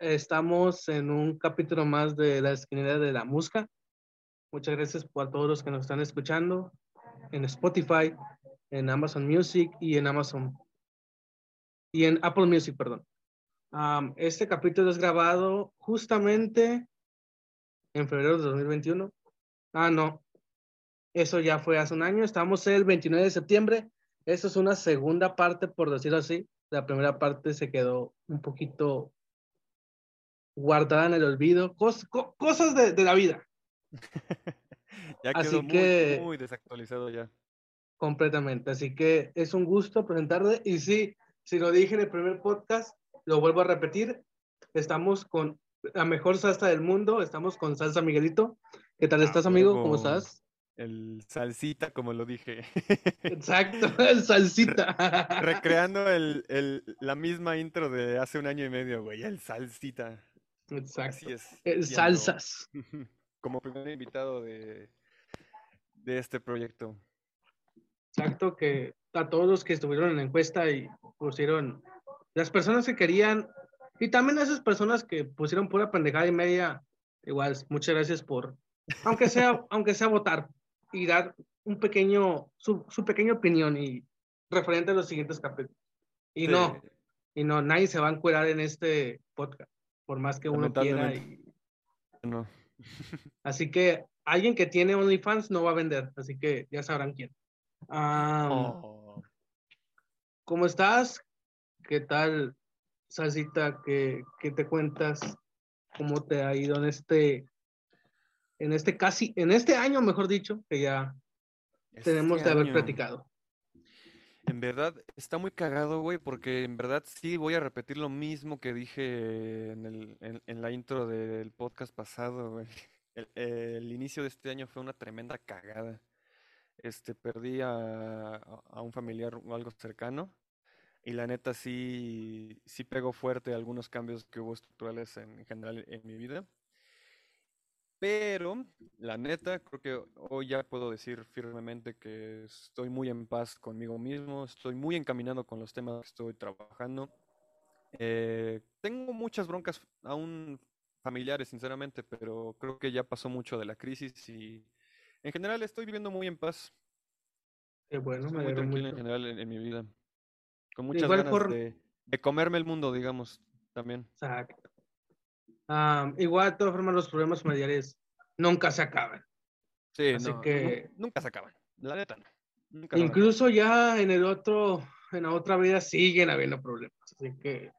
Estamos en un capítulo más de la esquinera de la música. Muchas gracias por todos los que nos están escuchando en Spotify, en Amazon Music y en Amazon y en Apple Music, perdón. este capítulo es grabado justamente en febrero de 2021. Ah, no. Eso ya fue hace un año. Estamos el 29 de septiembre. Eso es una segunda parte, por decirlo así. La primera parte se quedó un poquito guardada en el olvido. cosas de, de, la vida. ya quedó Así que, muy desactualizado ya. Completamente. Así que es un gusto presentarte. Y sí, si lo dije en el primer podcast, lo vuelvo a repetir. Estamos con la mejor salsa del mundo. Estamos con Salsa Miguelito. ¿Qué tal estás, amigo? ¿Cómo estás? El salsita, como lo dije. Exacto, el salsita. Recreando el, el, la misma intro de hace un año y medio, güey. El salsita. Exacto. Así es. El salsas. Como primer invitado de, de este proyecto. Exacto, que a todos los que estuvieron en la encuesta y pusieron las personas que querían y también a esas personas que pusieron pura pendejada y media, igual, muchas gracias por, aunque sea, aunque sea votar y dar un pequeño, su, su pequeña opinión y referente a los siguientes capítulos. Y no, y no, nadie se va a encuerar en este podcast, por más que uno quiera. Y... No. así que alguien que tiene OnlyFans no va a vender, así que ya sabrán quién. Oh. ¿Cómo estás? ¿Qué tal, Salsita? ¿Qué, ¿Qué, te cuentas? ¿Cómo te ha ido en este, en este casi, en este año, mejor dicho, que ya este tenemos de haber platicado? En verdad, está muy cagado, güey, porque en verdad sí voy a repetir lo mismo que dije en, el, en, la intro del podcast pasado, güey. el, inicio de este año fue una tremenda cagada este, perdí a, a un familiar o algo cercano y la neta sí, sí pegó fuerte algunos cambios que hubo estructurales en, general en mi vida. Pero la neta, creo que hoy ya puedo decir firmemente que estoy muy en paz conmigo mismo, estoy muy encaminado con los temas que estoy trabajando. Eh, tengo muchas broncas aún familiares, sinceramente, pero creo que ya pasó mucho de la crisis y en general estoy viviendo muy en paz. Qué bueno, me muy tranquilo en general en, mi vida. Con muchas ganas de, comerme el mundo, digamos, también. Exacto. Igual, de todas formas, los problemas familiares nunca se acaban. Sí, Así que... Nunca se acaban, la neta incluso ya en el otro, en la otra vida siguen habiendo problemas. Así que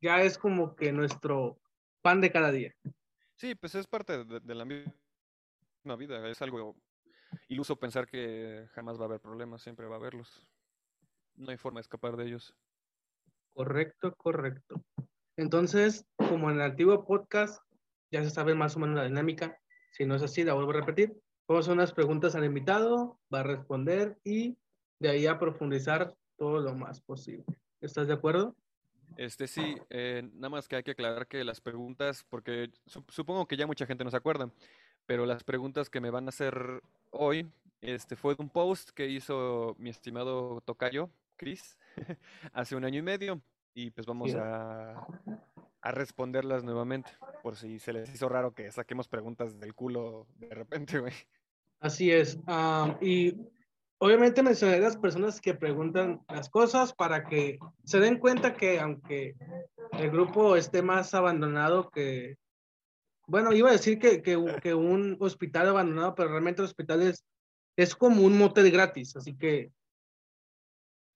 ya es como que nuestro pan de cada día. Sí, pues es parte de, de la misma vida. Es algo iluso pensar que jamás va a haber problemas, siempre va a haberlos. No hay forma de escapar de ellos. Correcto, correcto. Entonces, como en el antiguo podcast, ya se sabe más o menos la dinámica. Si no es así, la vuelvo a repetir. Vamos a unas preguntas al invitado, va a responder y de ahí a profundizar todo lo más posible. ¿Estás de acuerdo? Este sí, eh, nada más que hay que aclarar que las preguntas, porque supongo que ya mucha gente no se acuerda, pero las preguntas que me van a hacer hoy este, fue de un post que hizo mi estimado Tocayo, Chris, hace un año y medio, y pues vamos a, a responderlas nuevamente, por si se les hizo raro que saquemos preguntas del culo de repente, güey. Así es, y obviamente mencionaré las personas que preguntan las cosas para que se den cuenta que aunque el grupo esté más abandonado que, bueno, iba a decir que, que, que, un hospital abandonado, pero realmente el hospital es, es como un motel gratis, así que...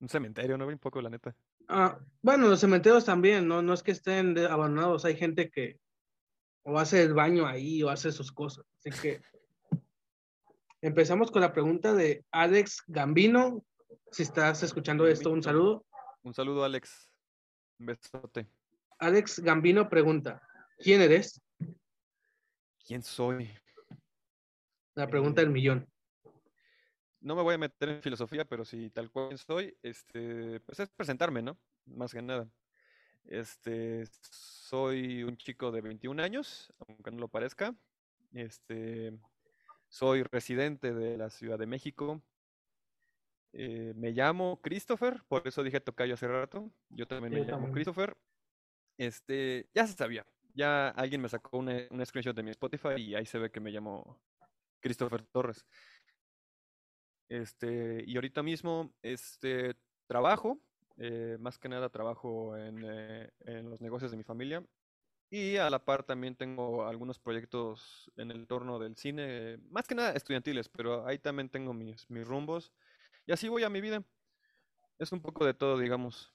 Un cementerio, ¿no? Un poco, la neta. Ah, bueno, los cementerios también, ¿no? No es que estén abandonados, hay gente que o hace el baño ahí o hace sus cosas. Así que empezamos con la pregunta de Alex Gambino. Si estás escuchando esto, un saludo. Un saludo, Alex. Un besote. Alex Gambino pregunta, ¿quién eres? ¿Quién soy? La pregunta del millón. No me voy a meter en filosofía, pero si tal cual soy, este, pues es presentarme, ¿no? Más que nada. Este, soy un chico de 21 años, aunque no lo parezca. Este, soy residente de la Ciudad de México. Eh, me llamo Christopher, por eso dije tocayo hace rato. Yo también me llamo Christopher. Este, ya se sabía. Ya alguien me sacó un, un screenshot de mi Spotify y ahí se ve que me llamo Christopher Torres. Este, y ahorita mismo, este, trabajo, eh, más que nada trabajo en, eh, en, los negocios de mi familia. Y a la par también tengo algunos proyectos en el entorno del cine, más que nada estudiantiles, pero ahí también tengo mis, mis rumbos. Y así voy a mi vida. Es un poco de todo, digamos.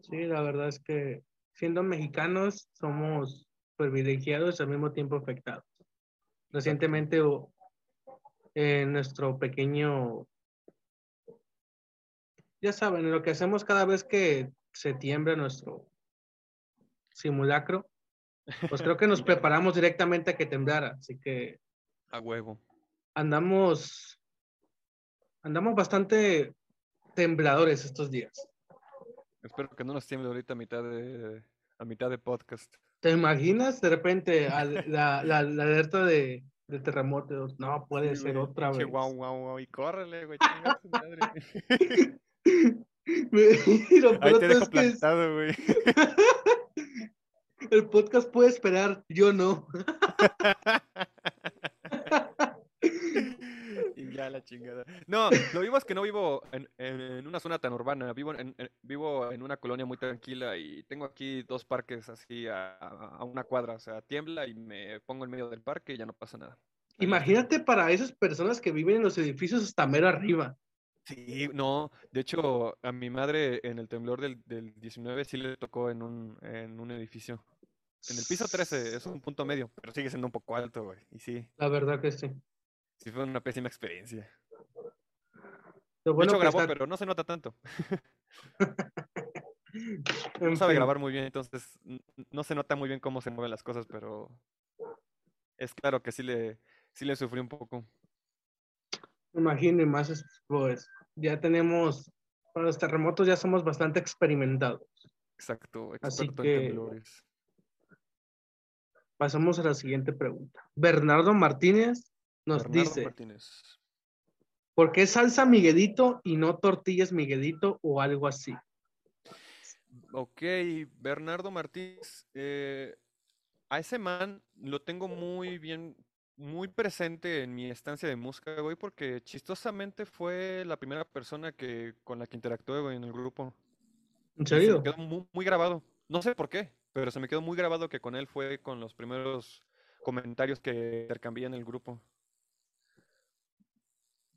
Sí, la verdad es que siendo mexicanos somos privilegiados y al mismo tiempo afectados. Recientemente en nuestro pequeño, ya saben, lo que hacemos cada vez que se tiembla nuestro simulacro, pues creo que nos preparamos directamente a que temblara, así que... A huevo. Andamos, andamos bastante tembladores estos días. Espero que no nos tiemble ahorita a mitad de, a mitad de podcast. ¿Te imaginas de repente la, la, la, alerta de, de terremoto? No, puede ser otra vez. Guau, guau, guau, y córrele, güey. madre. Ahí te dejo plantado, güey. El podcast puede esperar, yo no. Ya la chingada. No, lo vivo es que no vivo en, en una zona tan urbana, vivo en, vivo en una colonia muy tranquila y tengo aquí dos parques así a, a, una cuadra, o sea, tiembla y me pongo en medio del parque y ya no pasa nada. Imagínate para esas personas que viven en los edificios hasta mero arriba. Sí, no, de hecho a mi madre en el temblor del, del 19 sí le tocó en un, en un edificio. En el piso 13 es un punto medio, pero sigue siendo un poco alto, güey. Y sí. La verdad que sí. Sí, fue una pésima experiencia. Lo bueno de hecho, grabó, pero no se nota tanto. no sabe grabar muy bien, entonces no se nota muy bien cómo se mueven las cosas, pero es claro que sí le, sí le sufrí un poco. Me imagino, y más pues ya tenemos, para los terremotos ya somos bastante experimentados. Exacto, Así que pasamos a la siguiente pregunta. Bernardo Martínez nos dice, ¿por qué salsa Miguelito y no tortillas Miguelito o algo así? Ok, Bernardo Martínez, eh, a ese man lo tengo muy bien, muy presente en mi estancia de música, güey, porque chistosamente fue la primera persona que con la que interactué, güey, en el grupo. ¿En serio? Se me quedó muy, muy grabado. No sé por qué, pero se me quedó muy grabado que con él fue con los primeros comentarios que intercambié en el grupo.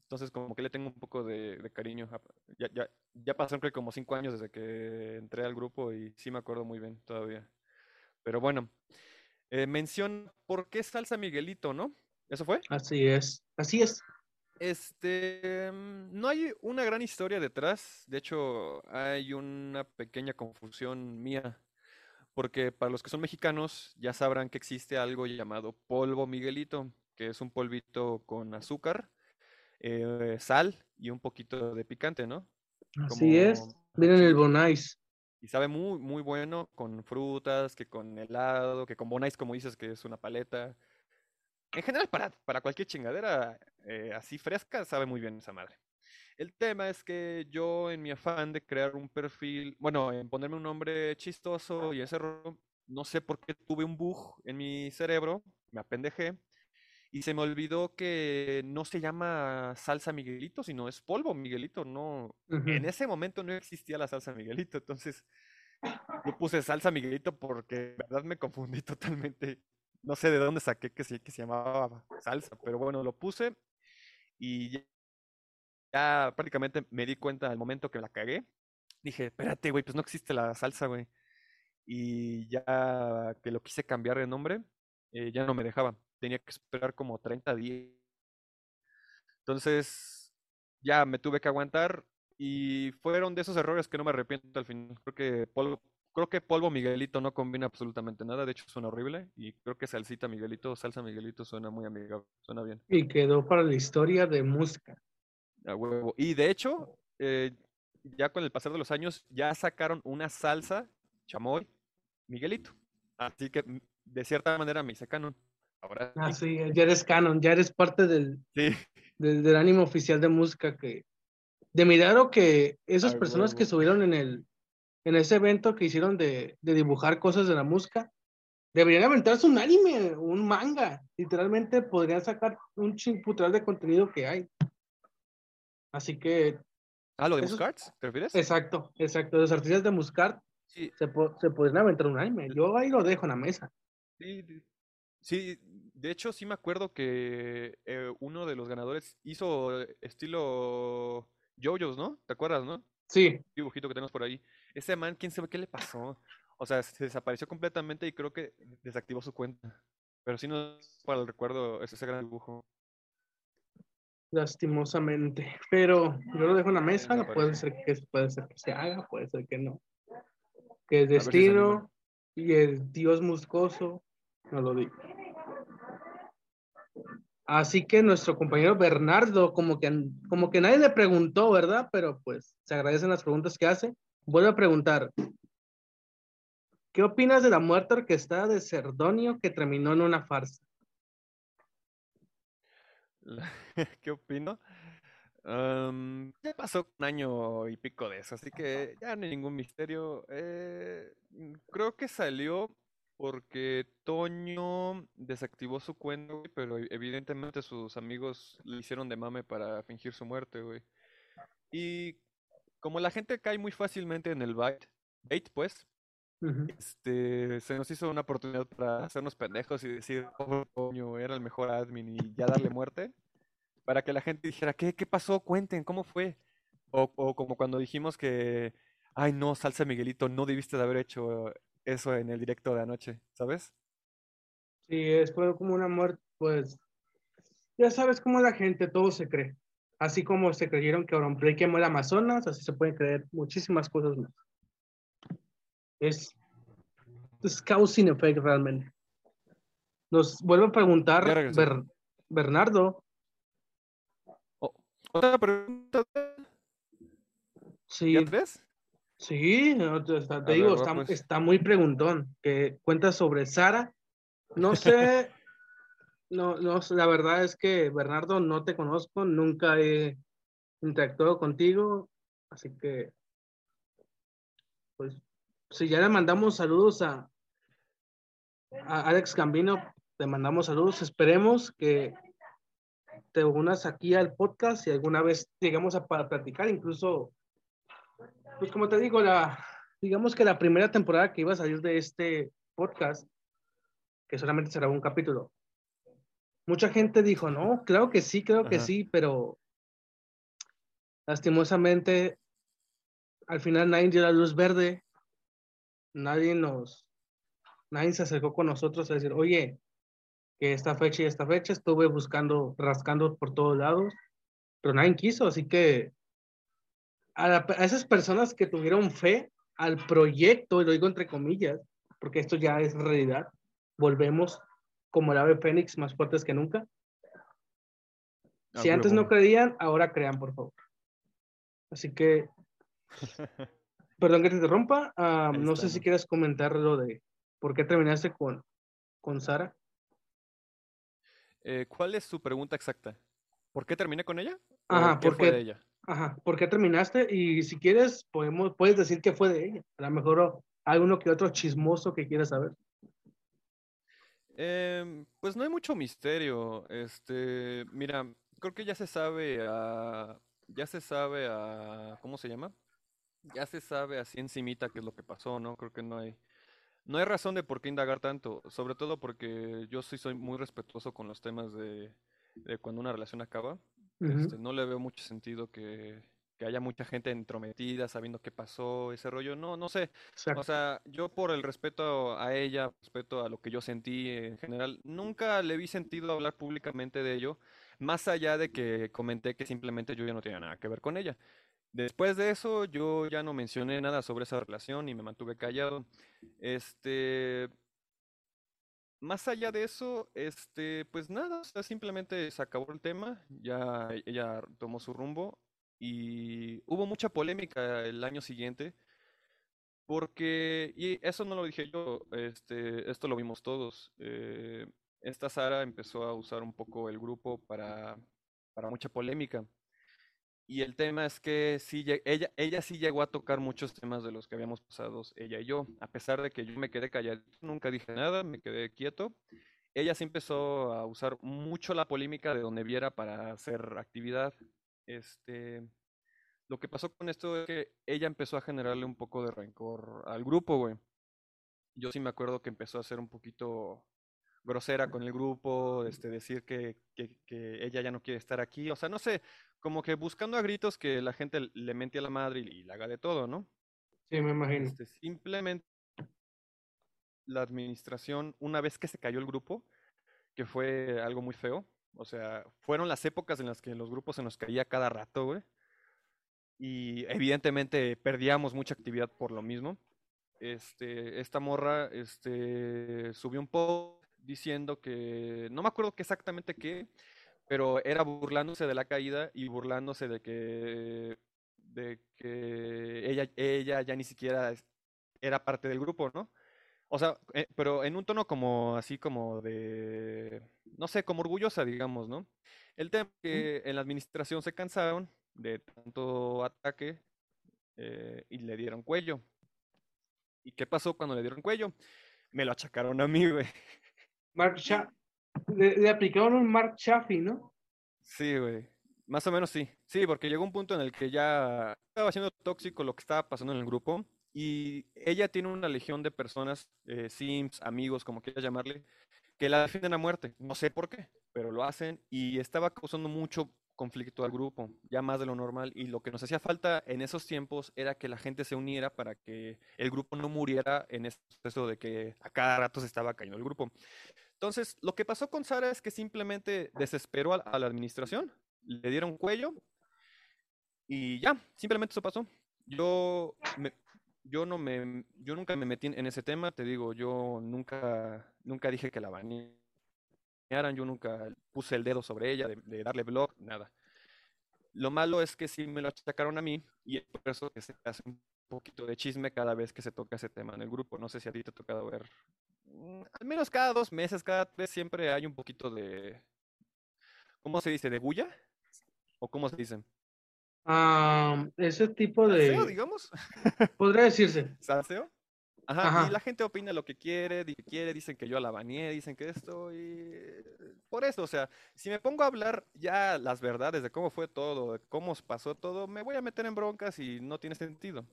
Entonces, como que le tengo un poco de, cariño. Ya, ya, ya pasaron creo como cinco años desde que entré al grupo y sí me acuerdo muy bien todavía. Pero bueno, eh, menciona por qué salsa Miguelito, ¿no? ¿Eso fue? Así es, así es. Este, no hay una gran historia detrás. De hecho, hay una pequeña confusión mía. Porque para los que son mexicanos ya sabrán que existe algo llamado polvo Miguelito, que es un polvito con azúcar eh, sal y un poquito de picante, ¿no? Así es. Miren el Bonais. Y sabe muy, muy bueno con frutas, que con helado, que con Bonais, como dices, que es una paleta. En general, para, para cualquier chingadera eh, así fresca, sabe muy bien esa madre. El tema es que yo, en mi afán de crear un perfil, bueno, en ponerme un nombre chistoso y ese no sé por qué tuve un bug en mi cerebro, me apendejé y se me olvidó que no se llama salsa Miguelito, sino es polvo Miguelito. No, en ese momento no existía la salsa Miguelito, entonces yo puse salsa Miguelito porque de verdad me confundí totalmente. No sé de dónde saqué que se, que se llamaba salsa, pero bueno, lo puse y ya, ya prácticamente me di cuenta al momento que la cagué. Dije, espérate, güey, pues no existe la salsa, güey. Y ya que lo quise cambiar de nombre, eh, ya no me dejaba tenía que esperar como 30 días. Entonces, ya me tuve que aguantar y fueron de esos errores que no me arrepiento al final. Creo que polvo, creo que polvo Miguelito no combina absolutamente nada, de hecho suena horrible y creo que salsita Miguelito, salsa Miguelito suena muy amigable, suena bien. Y quedó para la historia de música. A huevo. Y de hecho, eh, ya con el pasar de los años, ya sacaron una salsa chamoy Miguelito. Así que de cierta manera me hice canon. Ahora ah, sí. ya eres canon, ya eres parte del, del, ánimo oficial de música que... De milagro que esas personas que subieron en el, en ese evento que hicieron de, de dibujar cosas de la música, deberían aventarse un anime, un manga. Literalmente podrían sacar un chimputal de contenido que hay. Así que. Ah, lo de Eso- Muscards, ¿te refieres? Exacto, exacto. Los artistas de Muscart Sí, se, po- se podrían aventar un anime. Yo ahí lo dejo en la mesa. sí, sí. De hecho sí me acuerdo que eh, uno de los ganadores hizo estilo JoJo's, ¿no? ¿Te acuerdas, no? Sí, dibujito que tenemos por ahí. Ese man, quién sabe qué le pasó. O sea, se desapareció completamente y creo que desactivó su cuenta. Pero sí no para el recuerdo ese, ese gran dibujo. lastimosamente. Pero yo lo dejo en la mesa. Puede ser que, puede ser que se haga, puede ser que no. Que el si destino y el dios muscoso no lo digo. Así que nuestro compañero Bernardo, como que, como que nadie le preguntó, ¿verdad? Pero pues se agradecen las preguntas que hace. Vuelve a preguntar, ¿qué opinas de la muerte orquestada de Cerdonio que terminó en una farsa? ¿Qué opino? Ya pasó un año y pico de eso, así que ya no hay ningún misterio. Eh, creo que salió porque Toño desactivó su cuenta, güey, pero e- evidentemente sus amigos le hicieron de mame para fingir su muerte, güey. Y como la gente cae muy fácilmente en el bait, bait, pues, este, se nos hizo una oportunidad para hacernos pendejos y decir, pobre Toño, era el mejor admin y ya darle muerte, para que la gente dijera, ¿qué, qué pasó? Cuenten, ¿cómo fue? O, o como cuando dijimos que, ay no, Salsa Miguelito, no debiste de haber hecho eso en el directo de anoche, ¿sabes? Sí, es fue como una muerte, pues, ya sabes cómo la gente, todo se cree. Así como se creyeron que Auronplay quemó el Amazonas, así se pueden creer muchísimas cosas más. Es, es cause and effect realmente. Nos vuelve a preguntar. Ber- Bernardo, O- Otra pregunta, sí, ¿ya ves? Sí, te, digo, ver, va, está, pues. está muy preguntón, que cuenta sobre Sara. No sé, no, no, sé, la verdad es que Bernardo no te conozco, nunca he interactuado contigo, así que, pues, si ya le mandamos saludos a, a Alex Gambino, te mandamos saludos, esperemos que te unas aquí al podcast y alguna vez llegamos a pa- platicar, incluso, pues como te digo, la, digamos que la primera temporada que iba a salir de este podcast, que solamente será un capítulo, mucha gente dijo, no, claro que sí, creo que Ajá. sí, pero lastimosamente al final nadie dio la luz verde, nadie nos, nadie se acercó con nosotros a decir, oye, que esta fecha y esta fecha estuve buscando, rascando por todos lados, pero nadie quiso, así que a, la- a esas personas que tuvieron fe al proyecto, y lo digo entre comillas, porque esto ya es realidad, volvemos como el ave fénix más fuertes que nunca. Ah, Si antes no creían, ahora crean, por favor. Así que, perdón que te interrumpa, ah, no sé si quieres comentar lo de por qué terminaste con, con Sara. Eh, ¿cuál es su pregunta exacta? ¿Por qué terminé con ella? ¿O Ajá, qué ¿por fue de ella? Ajá, ¿por qué terminaste? Y si quieres, podemos, puedes decir que fue de ella. A lo mejor hay uno que otro chismoso que quieras saber. Em, pues no hay mucho misterio. Este, mira, creo que ya se sabe a, ya se sabe a, ¿cómo se llama? Ya se sabe así encimita qué es lo que pasó, ¿no? Creo que no hay, no hay razón de por qué indagar tanto, sobre todo porque yo sí soy muy respetuoso con los temas de, de cuando una relación acaba. Este, no le veo mucho sentido que, que haya mucha gente entrometida sabiendo qué pasó, ese rollo. No, no sé. Exacto. O sea, yo por el respeto a ella, respeto a lo que yo sentí en general, nunca le vi sentido hablar públicamente de ello, más allá de que comenté que simplemente yo ya no tenía nada que ver con ella. Después de eso, yo ya no mencioné nada sobre esa relación y me mantuve callado. Este, más allá de eso, este, pues nada, simplemente se acabó el tema, ya ella tomó su rumbo y hubo mucha polémica el año siguiente. Porque, y eso no lo dije yo, este, esto lo vimos todos. eh, esta Sara empezó a usar un poco el grupo para, para mucha polémica. Y el tema es que sí, ella, ella sí llegó a tocar muchos temas de los que habíamos pasado ella y yo, a pesar de que yo me quedé callado, nunca dije nada, me quedé quieto. Ella sí empezó a usar mucho la polémica de donde viera para hacer actividad. Este, lo que pasó con esto es que ella empezó a generarle un poco de rencor al grupo, güey. Yo sí me acuerdo que empezó a ser un poquito grosera con el grupo, este, decir que, que, ella ya no quiere estar aquí, o sea, no sé, como que buscando a gritos que la gente le mente a la madre y, la haga de todo, ¿no? Sí, me imagino. Este, simplemente la administración, una vez que se cayó el grupo, que fue algo muy feo, o sea, fueron las épocas en las que los grupos se nos caía cada rato, güey. Y evidentemente perdíamos mucha actividad por lo mismo. Este, esta morra este, subió un post diciendo que, no me acuerdo exactamente qué, pero era burlándose de la caída y burlándose de que, de que ella, ella ya ni siquiera era parte del grupo, ¿no? O sea, eh, pero en un tono como así como de, no sé, como orgullosa, digamos, ¿no? El tema es que en la administración se cansaron de tanto ataque eh, y le dieron cuello. ¿Y qué pasó cuando le dieron cuello? Me lo achacaron a mí, güey. Mark le, aplicaron un Mark Chaffee, ¿no? Sí, güey. Más o menos sí. Sí, porque llegó un punto en el que ya estaba siendo tóxico lo que estaba pasando en el grupo. Y ella tiene una legión de personas, eh, sims, amigos, como quieras llamarle, que la defienden a muerte. No sé por qué, pero lo hacen. Y estaba causando mucho conflicto al grupo, ya más de lo normal. Y lo que nos hacía falta en esos tiempos era que la gente se uniera para que el grupo no muriera en ese proceso de que a cada rato se estaba cayendo el grupo. Entonces, lo que pasó con Sara es que simplemente desesperó a, la administración, le dieron cuello y ya, simplemente eso pasó. Yo, yo no me, yo nunca me metí en ese tema, te digo, yo nunca, nunca dije que la banearan yo nunca puse el dedo sobre ella, de, darle blog, nada. Lo malo es que sí me lo sacaron a mí y es por eso que se hace un poquito de chisme cada vez que se toca ese tema en el grupo. No sé si a ti te ha tocado ver. Mm, al menos cada dos meses, cada vez siempre hay un poquito de. ¿Cómo se dice? ¿De bulla? ¿O cómo se dice? Ah, ese tipo de. ¿Salseo, digamos? Podría decirse. ¿Salseo? Ajá, y la gente opina lo que quiere, quiere, dicen que yo la bañé, dicen que esto, y por eso, o sea, si me pongo a hablar ya las verdades de cómo fue todo, de cómo pasó todo, me voy a meter en broncas y no tiene sentido.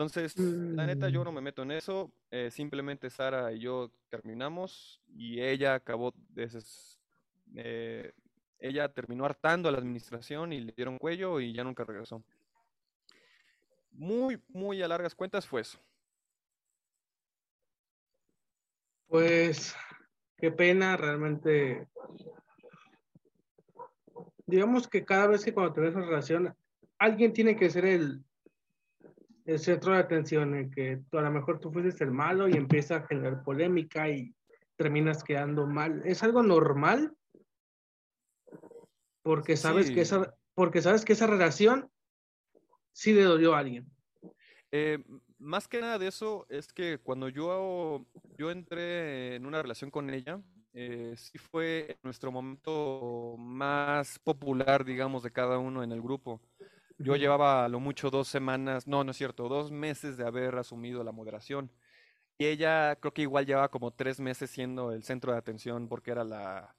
Entonces, la neta, yo no mm. me meto en eso, eh, simplemente Sara y yo terminamos y ella acabó, de eh, ella terminó hartando a la administración y le dieron cuello y ya nunca regresó. Muy, muy a largas cuentas fue eso. Pues qué pena, realmente. Digamos que cada vez que cuando tienes una relación, alguien tiene que ser el, el centro de atención, en que tú, a lo mejor tú fuiste el malo y empieza a generar polémica y terminas quedando mal. Es algo normal porque sabes que esa porque sabes que esa relación sí le dolió a alguien. Eh, más que nada de eso es que cuando yo, yo entré en una relación con ella, eh, sí fue nuestro momento más popular, digamos, de cada uno en el grupo. Yo llevaba a lo mucho dos semanas, no, no es cierto, dos meses de haber asumido la moderación. Y ella creo que igual llevaba como tres meses siendo el centro de atención porque era la,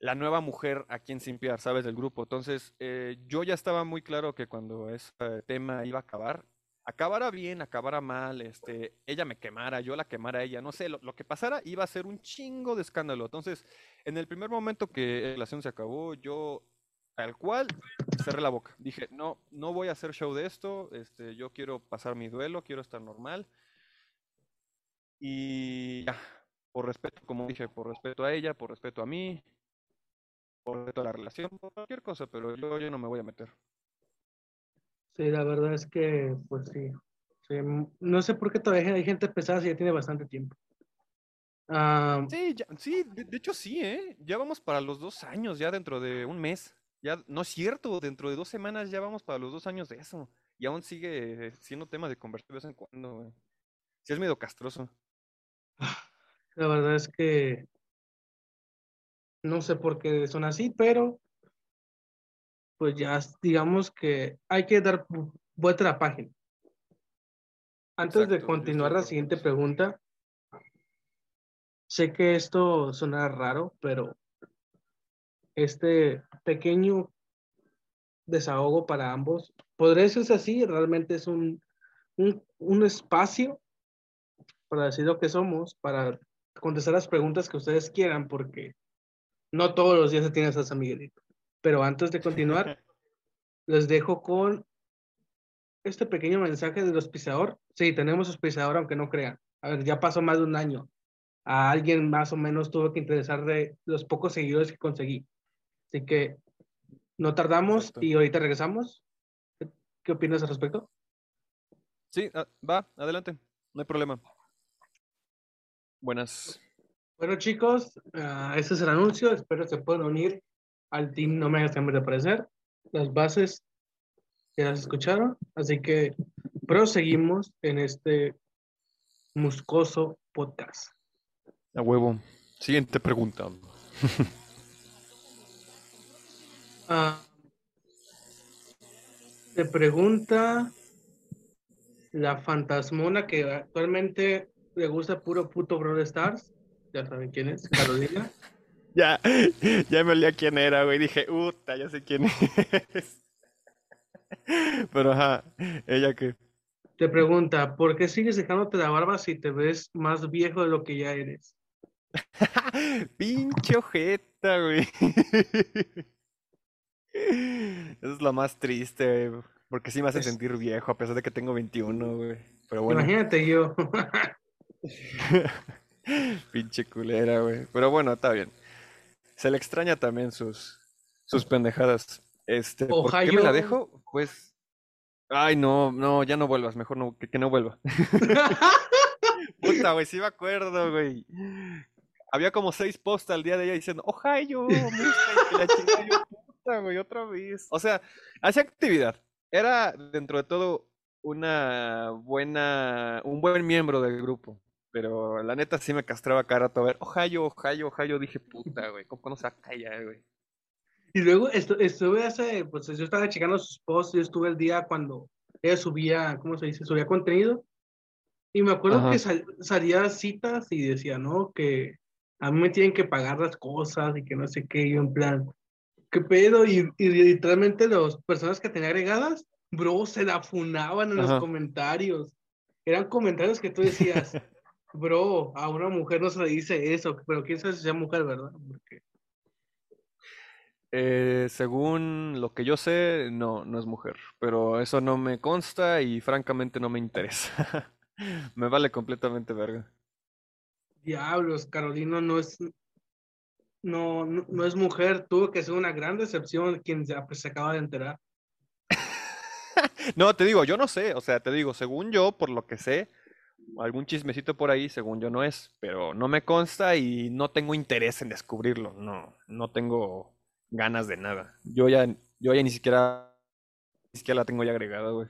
la nueva mujer aquí en Simpiar, ¿sabes? Del grupo. Entonces, eh, yo ya estaba muy claro que cuando ese tema iba a acabar, acabara bien, acabara mal, este, ella me quemara, yo la quemara a ella, no sé, lo, que pasara iba a ser un chingo de escándalo. Entonces, en el primer momento que la relación se acabó, yo tal cual cerré la boca. Dije, no, no voy a hacer show de esto, este, yo quiero pasar mi duelo, quiero estar normal. Y ya, por respeto, como dije, por respeto a ella, por respeto a mí, por respeto a la relación, por cualquier cosa, pero yo, yo no me voy a meter. Sí, la verdad es que, pues sí. no sé por qué todavía hay gente pesada si ya tiene bastante tiempo. Ah, sí, sí, de, hecho sí, ¿eh? Ya vamos para los dos años, ya dentro de un mes. Ya, no es cierto, dentro de dos semanas ya vamos para los dos años de eso. Y aún sigue siendo tema de conversar de vez en cuando, güey. Sí, es medio castroso. La verdad es que no sé por qué son así, pero pues ya digamos que hay que dar vuelta a la página. Antes de continuar la siguiente pregunta, sé que esto suena raro, pero este pequeño desahogo para ambos, podría ser así, realmente es un, un, un espacio para decir lo que somos, para contestar las preguntas que ustedes quieran, porque no todos los días se tiene a San Miguelito. Pero antes de continuar, les dejo con este pequeño mensaje del auspiciador. Sí, tenemos auspiciador, aunque no crean. A ver, ya pasó más de un año. A alguien más o menos tuvo que interesar de los pocos seguidores que conseguí. Así que no tardamos y ahorita regresamos. ¿Qué opinas al respecto? Sí, ah, va, adelante. No hay problema. Buenas. Bueno, chicos, uh, este es el anuncio. Espero que se puedan unir al team No Me Hagas de Aparecer. Las bases ya las escucharon. Así que proseguimos en este muscoso podcast. A huevo. Siguiente pregunta. uh, te pregunta la fantasmona que actualmente le gusta puro puto Brawl Stars. Ya saben quién es, Carolina. ya, ya me olía quién era, güey. Dije, puta, ya sé quién es. Pero ajá, ella que. Te pregunta, ¿por qué sigues dejándote la barba si te ves más viejo de lo que ya eres? Pinche ojeta, güey. Eso es lo más triste, güey. Porque sí me hace sentir viejo, a pesar de que tengo 21, güey. Pero bueno. Imagínate yo. Pinche culera, güey. Pero bueno, está bien. Se le extraña también sus, sus pendejadas. Este, ¿Por qué me la dejo? Pues. Ay, no, no, ya no vuelvas. Mejor no, que, no vuelva. Puta, güey, sí me acuerdo, güey. Había como seis posts al día de ella diciendo, Ohio, la chica, puta, güey, otra vez. O sea, hacía actividad. Era, dentro de todo, una buena, un buen miembro del grupo. Pero la neta sí me castraba cada rato a ver, Ohio, Ohio, Ohio. Dije, puta, güey, ¿cómo no se va a callar, güey? Y luego estuve hace, pues yo estaba checando sus posts, yo estuve el día cuando ella subía, ¿cómo se dice? Subía contenido. Y me acuerdo que salía citas y decía, ¿no? Que a mí me tienen que pagar las cosas y que no sé qué. yo en plan, ¿qué pedo? Y, y literalmente las personas que tenía agregadas, bro, se la funaban en los comentarios. Eran comentarios que tú decías, Bro, a una mujer no se le dice eso, pero quién sabe si sea mujer, ¿verdad? Eh, según lo que yo sé, no, no es mujer, pero eso no me consta y francamente no me interesa. me vale completamente verga. Diablos, Carolina no es, no, no, es mujer, tuvo que ser una gran decepción quien se, pues, se acaba de enterar. no, te digo, yo no sé, o sea, te digo, según yo, por lo que sé, algún chismecito por ahí, según yo no es, pero no me consta y no tengo interés en descubrirlo, no, no tengo ganas de nada. Yo ya, yo ya ni siquiera, ni siquiera la tengo ya agregada, güey.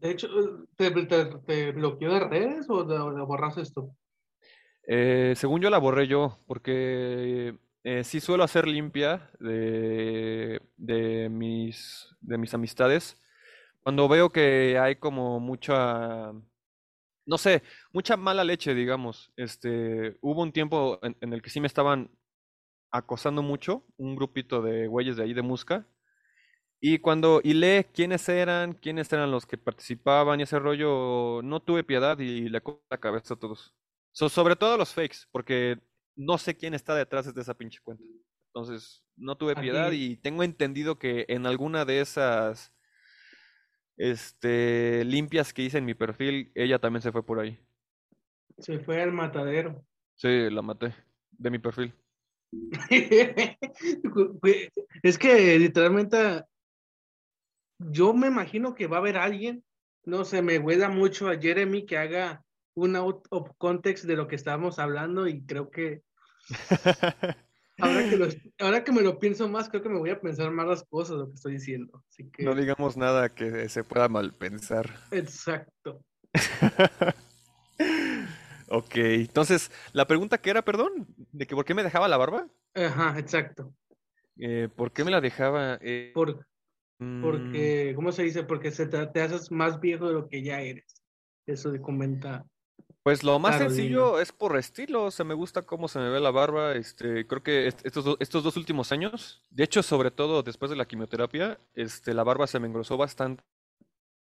De hecho, ¿te, te, bloqueó de redes o la, borras esto? Eh, según yo la borré yo, porque eh, sí suelo hacer limpia de, mis, de mis amistades cuando veo que hay como mucha, no sé, mucha mala leche, digamos. Este, hubo un tiempo en, el que sí me estaban acosando mucho, un grupito de güeyes de ahí de Musca. Y cuando lee quiénes eran, quiénes eran los que participaban y ese rollo, no tuve piedad y le corté la cabeza a todos. Sobre todo los fakes, porque no sé quién está detrás de esa pinche cuenta. Entonces, no tuve piedad y tengo entendido que en alguna de esas este, limpias que hice en mi perfil, ella también se fue por ahí. Se fue al matadero. Sí, la maté, de mi perfil. es que literalmente yo me imagino que va a haber alguien, no sé, me huela mucho a Jeremy que haga un out of context de lo que estábamos hablando y creo que Ahora que, me lo pienso más, creo que me voy a pensar más las cosas, lo que estoy diciendo. No digamos nada que se pueda mal pensar. Exacto. ok, entonces, la pregunta que era, perdón, de que por qué me dejaba la barba. Ajá, exacto. Eh, ¿Por qué me la dejaba? Eh, Por, mm, porque, ¿cómo se dice? Porque se te, te haces más viejo de lo que ya eres. Eso de comenta. Pues lo más Carolina. sencillo es por estilo, o sea, me gusta cómo se me ve la barba, este, creo que est- estos, do- estos dos últimos años, de hecho, sobre todo después de la quimioterapia, este, la barba se me engrosó bastante,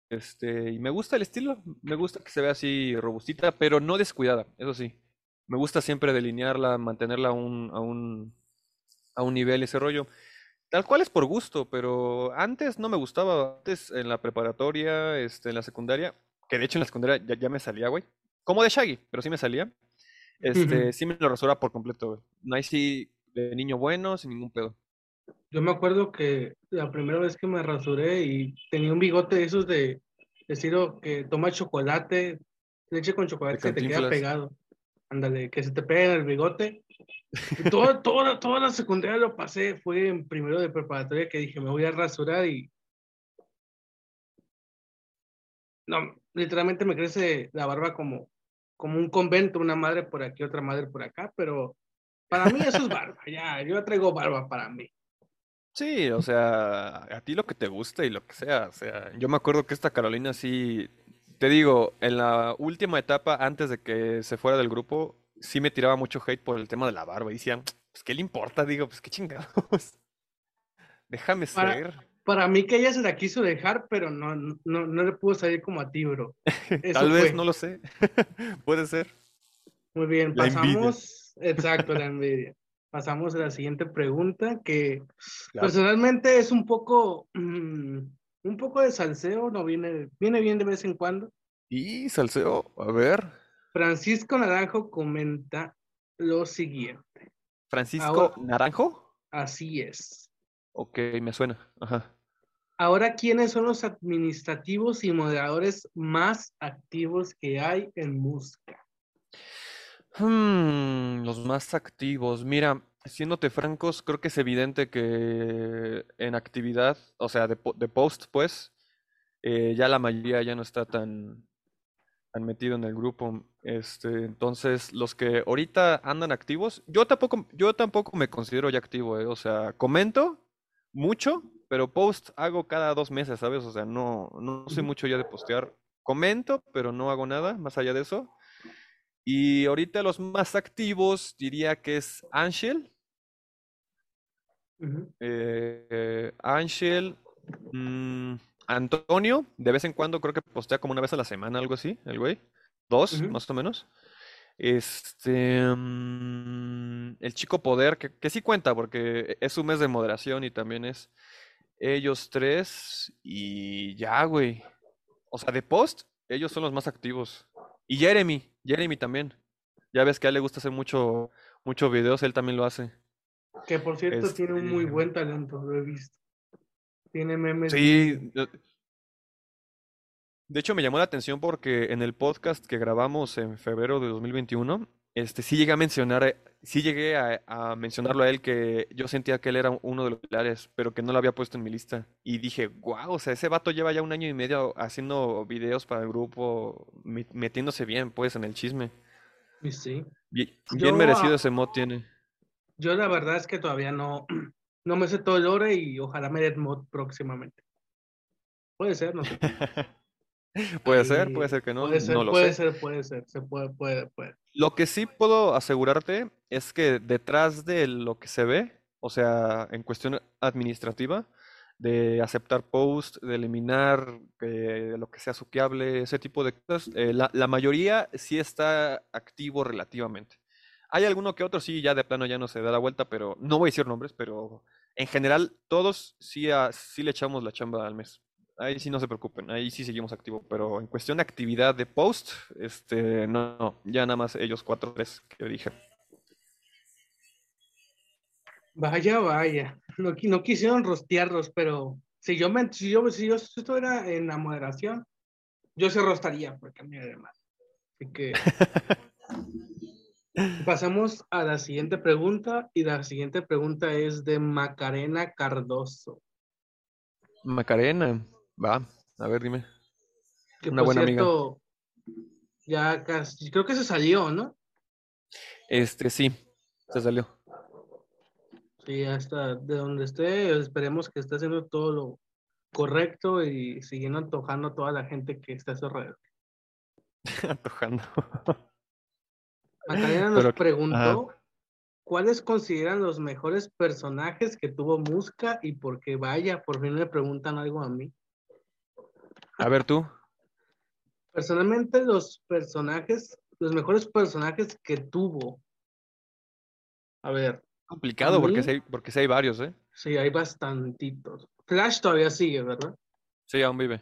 este, y me gusta el estilo, me gusta que se vea así robustita, pero no descuidada, eso sí, me gusta siempre delinearla, mantenerla a un, a un, a un nivel ese rollo. Tal cual es por gusto, pero antes no me gustaba. Antes en la preparatoria, este, en la secundaria, que de hecho en la secundaria ya, ya me salía, güey. Como de Shaggy, pero sí me salía. Este, Ujú. sí me lo rasuraba por completo, güey. No hay sí de niño bueno, sin ningún pedo. Yo me acuerdo que la primera vez que me rasuré y tenía un bigote de esos de estilo que toma chocolate, leche con chocolate, se te queda pegado. Ándale, que se te pega en el bigote. Y toda, toda, toda la secundaria lo pasé, fue en primero de preparatoria que dije, me voy a rasurar y no, literalmente me crece la barba como, como un convento, una madre por aquí, otra madre por acá, pero para mí eso es barba, ya, yo traigo barba para mí. Sí, o sea, a ti lo que te gusta y lo que sea. O sea, yo me acuerdo que esta Carolina sí, te digo, en la última etapa, antes de que se fuera del grupo, sí me tiraba mucho hate por el tema de la barba. Y decían, pues, ¿qué le importa? Digo, pues, qué chingados. Déjame Para- ser. Para mí que ella se la quiso dejar, pero no, no, no le pudo salir como a ti, bro. Tal vez, fue. no lo sé. Puede ser. Muy bien, La envidia. pasamos. Exacto, la envidia. Pasamos a la siguiente pregunta, que Claro. personalmente es un poco, mm, un poco de salseo, no viene, viene bien de vez en cuando. Y salseo, a ver. Francisco Naranjo comenta lo siguiente. Francisco Ahora- Naranjo. Así es. Ok, me suena. Ajá. Ahora, ¿quiénes son los administrativos y moderadores más activos que hay en Musca? Hmm, los más activos. Mira, siéndote francos, creo que es evidente que en actividad, o sea, de, po- de post, pues, eh, ya la mayoría ya no está tan, tan metido en el grupo. Este, entonces, los que ahorita andan activos, yo tampoco, yo tampoco me considero ya activo, eh, O sea, comento mucho, pero post hago cada dos meses, ¿sabes? O sea, no, no soy mucho ya de postear. Comento, pero no hago nada más allá de eso. Y ahorita los más activos diría que es Angel, Ujú. eh, eh, Ángel, mm, Antonio, de vez en cuando creo que postea como una vez a la semana, algo así, el güey. Dos, más o menos. Este, mm, el Chico Poder, que, que sí cuenta porque es un mes de moderación y también es ellos tres y ya, güey. O sea, de post, ellos son los más activos. Y Jeremy, Jeremy también. Ya ves que a él le gusta hacer mucho, mucho videos, él también lo hace. Que por cierto tiene un muy Este- buen talento, lo he visto. Tiene memes. Sí, de de hecho me llamó la atención porque en el podcast que grabamos en febrero de 2021, este, sí llegué a mencionar, eh, sí llegué a, a mencionarlo a él que yo sentía que él era uno de los pilares, pero que no lo había puesto en mi lista. Y dije, wow, o sea, ese vato lleva ya un año y medio haciendo videos para el grupo, metiéndose bien, pues, en el chisme. Sí. Bien, Yo, merecido ese mod tiene. Yo la verdad es que todavía no, no me sé todo el lore y ojalá me den mod próximamente. Puede ser, no sé. Puede ser, puede ser que no, Puede ser, no lo puede sé. ser, puede ser, se puede, puede, puede. Lo que sí puedo asegurarte es que detrás de lo que se ve, o sea, en cuestión administrativa, de aceptar post, de eliminar eh, lo que sea suqueable, ese tipo de cosas, eh, la, la mayoría sí está activo relativamente. Hay alguno que otro sí, ya de plano ya no se da la vuelta, pero no voy a decir nombres, pero en general todos sí, a- sí le echamos la chamba al mes. Ahí sí no se preocupen, ahí sí seguimos activos, pero en cuestión de actividad de post, este, no, no, ya nada más ellos cuatro, tres que dije. Vaya, vaya. No, no quisieron rostearlos, pero si yo, me, si yo, si yo estuviera en la moderación, yo se rostaría porque a mí además. Así que pasamos a la siguiente pregunta y la siguiente pregunta es de Macarena Cardoso. Macarena, va, a ver, dime. Que Una por buena amiga. cierto, ya casi, creo que se salió, ¿no? Este, sí, se salió. Sí, hasta de donde esté, esperemos que esté haciendo todo lo correcto y siguiendo antojando a toda la gente que está a su alrededor. Antojando. Macarena nos Pero- preguntó cuáles consideran los mejores personajes que tuvo Musca y por qué vaya, por fin me preguntan algo a mí. A ver tú. Personalmente los personajes, los mejores personajes que tuvo. A ver, Complicado A porque sí, hay, porque hay varios, ¿eh? sí, hay bastantitos. Flash todavía sigue, ¿verdad? Sí, aún vive.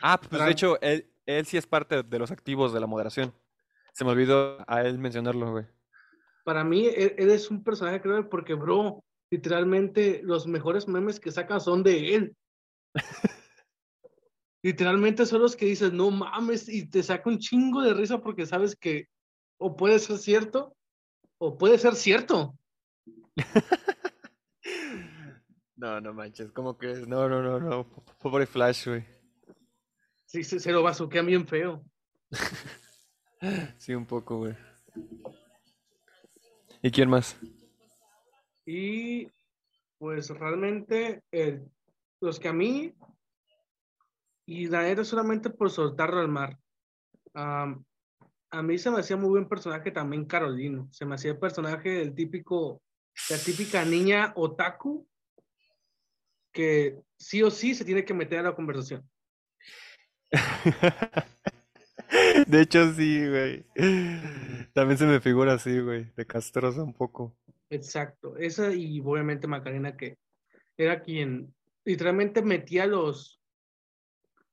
Ah, pues de hecho, él, él sí es parte de los activos de la moderación. Se me olvidó a él mencionarlo, güey. Para mí, él, él es un personaje, creo, porque, bro, literalmente los mejores memes que saca son de él. literalmente son los que dices, no mames, y te saca un chingo de risa porque sabes que o puede ser cierto o puede ser cierto. No, no manches, ¿cómo que es? No, no, no, no. Pobre Flash, güey. Sí, se, se lo bazuquean bien feo. Sí, un poco, güey. ¿Y quién más? Y pues realmente eh, los que a mí, y la neta solamente por soltarlo al mar, am, a mí se me hacía muy buen personaje también Carolino. Se me hacía el personaje del típico, la típica niña otaku que sí o sí se tiene que meter a la conversación. De hecho, sí, güey. También se me figura así, güey. De castrosa un poco. Exacto. Esa y obviamente Macarena que era quien literalmente metía los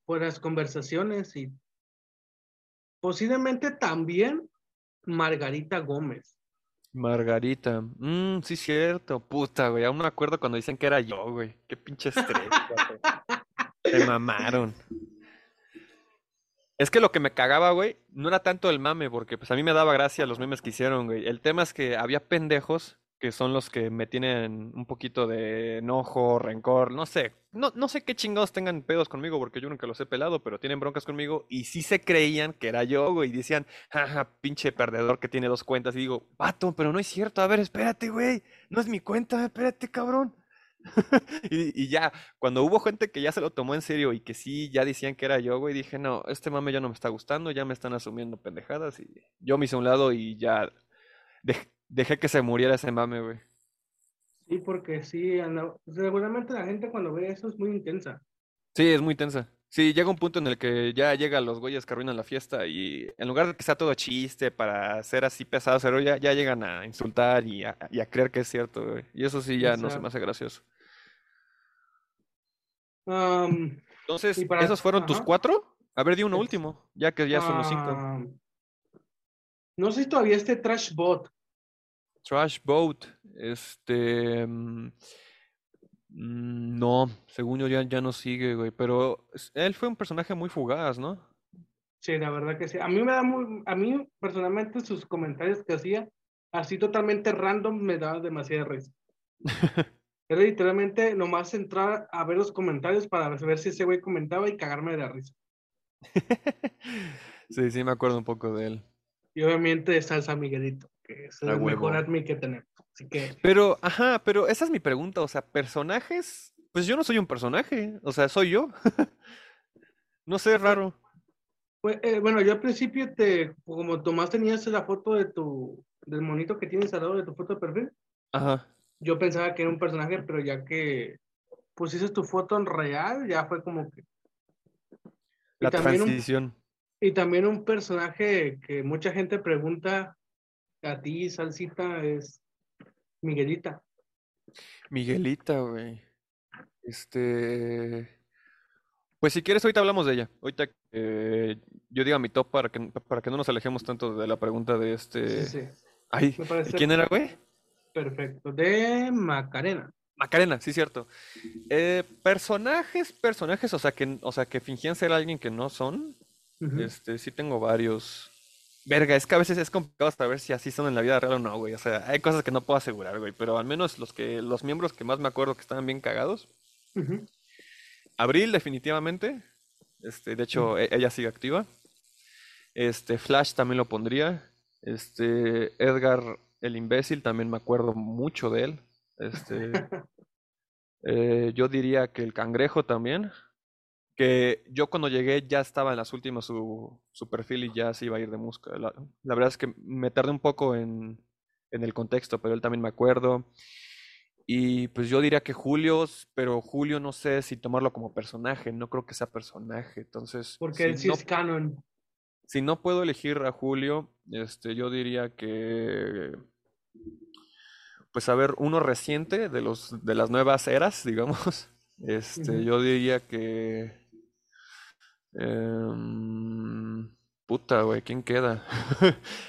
por las conversaciones y posiblemente también Margarita Gómez. Margarita. Mmm, sí, cierto. Puta, güey. Aún me acuerdo cuando dicen que era yo, güey. Qué pinche estrés. Se mamaron. Es que lo que me cagaba, güey, no era tanto el mame, porque pues a mí me daba gracia los memes que hicieron, güey. El tema es que había pendejos que son los que me tienen un poquito de enojo, rencor, no sé. No, no sé qué chingados tengan pedos conmigo, porque yo nunca los he pelado, pero tienen broncas conmigo y sí se creían que era yo, güey. Y decían, jaja, pinche perdedor que tiene dos cuentas. Y digo, vato, pero no es cierto. A ver, espérate, güey. No es mi cuenta, espérate, cabrón. Y, ya, cuando hubo gente que ya se lo tomó en serio y que sí, ya decían que era yo, güey, dije, no, este mame ya no me está gustando, ya me están asumiendo pendejadas y yo me hice a un lado y ya dejé que se muriera ese mame, güey. Sí, porque sí, anda- seguramente la gente cuando ve eso es muy intensa. Sí, es muy tensa. Sí, llega un punto en el que ya llegan los güeyes que arruinan la fiesta y en lugar de que sea todo chiste para ser así pesado, pero ya, ya llegan a insultar y a, y a creer que es cierto, güey. Y eso sí ya no se me hace gracioso. Entonces, para- ¿esos fueron tus cuatro? A ver, di uno último, ya que ya son los cinco. no sé si todavía este Trash Bot. Trash Boat, este... mm, mm, No, según yo ya, ya no sigue, güey, pero él fue un personaje muy fugaz, ¿no? Sí, la verdad que sí. A mí me da muy, a mí personalmente sus comentarios que hacía, así totalmente random, me daba demasiada risa. Era literalmente nomás entrar a ver los comentarios para ver si ese güey comentaba y cagarme de la risa. Sí, sí, me acuerdo un poco de él. Y obviamente San Miguelito, que es el mejor admin que tenemos. Así que, Pero, ajá, pero esa es mi pregunta, o sea, personajes, pues yo no soy un personaje, o sea, soy yo. No sé, raro. pues, eh, bueno, yo al principio te, como Tomás tenías la foto de tu, del monito que tienes al lado de tu foto de perfil, Ajá. yo pensaba que era un personaje, pero ya que pusiste tu foto en real, ya fue como que... La un- transición. Y también un personaje que mucha gente pregunta a ti, Salsita, es Miguelita. Miguelita, güey. Este. Pues si quieres, ahorita hablamos de ella. Ahorita eh, yo diga mi top para que, para que no nos alejemos tanto de la pregunta de este. Sí, sí, Ay, ¿quién era, güey? perfecto. De Macarena. Macarena, sí, cierto. Eh, personajes, personajes, o sea que, o sea que fingían ser alguien que no son. Este, sí tengo varios. Verga, es que a veces es complicado saber si así son en la vida real o no, güey. O sea, hay cosas que no puedo asegurar, güey. Pero al menos los que, los miembros que más me acuerdo que estaban bien cagados. Abril, definitivamente. Este, de hecho, e- ella sigue activa. Este, Flash también lo pondría. Este, Edgar, el imbécil, también me acuerdo mucho de él. Este, eh, yo diría que el cangrejo también. Que yo cuando llegué ya estaba en las últimas su, su perfil y ya se iba a ir de música. La, la verdad es que me tardé un poco en, en el contexto, pero él también me acuerdo. Y pues yo diría que Julio, pero Julio no sé si tomarlo como personaje, no creo que sea personaje, entonces... Porque él sí no, es canon. si no puedo elegir a Julio, este, yo diría que... Pues a ver, uno reciente de los de las nuevas eras, digamos. Este, yo diría que... em, puta, güey, ¿quién queda?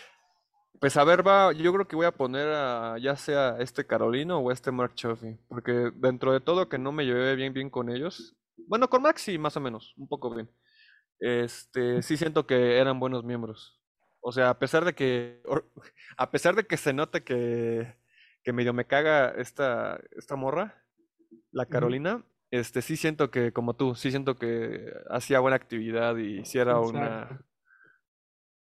Pues a ver, va, yo creo que voy a poner a ya sea este Carolino o este Mark Chaffee, porque dentro de todo que no me llevé bien bien con ellos, bueno, con Max sí, más o menos, un poco bien. Este, sí siento que eran buenos miembros. O sea, a pesar de que a pesar de que se note que que medio me caga esta esta morra, la. Carolina, este sí siento que como tú, sí siento que hacía buena actividad y sí era una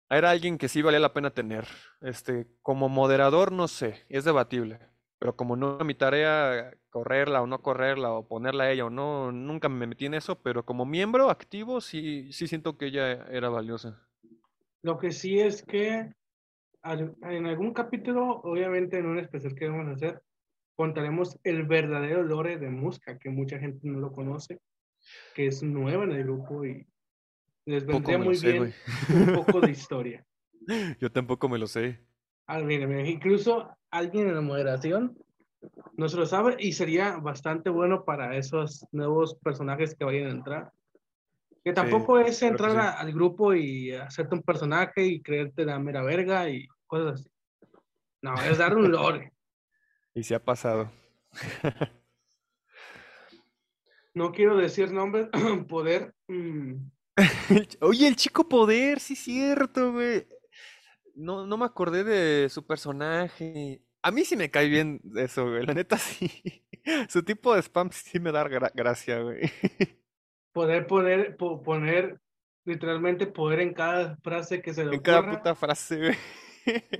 era alguien que sí valía la pena tener. Este, como moderador, no sé, es debatible. Pero como no era mi tarea correrla o no correrla o ponerla a ella o no, nunca me metí en eso, pero como miembro activo sí, sí siento que ella era valiosa. Lo que sí es que en algún capítulo, obviamente en un especial que vamos a hacer, contaremos el verdadero lore de Musca, que mucha gente no lo conoce, que es nueva en el grupo y les vendría muy sé, bien un poco de historia. Yo tampoco me lo sé. Ah, mira, mira, incluso alguien en la moderación no se lo sabe y sería bastante bueno para esos nuevos personajes que vayan a entrar. Que Sí, tampoco es creo que entrar sí. a- al grupo y hacerte un personaje y creerte la mera verga y cosas así. No, es dar un lore. Y se ha pasado. No quiero decir nombres, poder. mm, Oye, el chico poder, sí cierto, güey. No, no me acordé de su personaje. A mí sí me cae bien eso, güey. La neta sí. Su tipo de spam sí me da gra- gracia, güey. poder, poder, po- poner literalmente poder en cada frase que se le En cada puta frase, güey.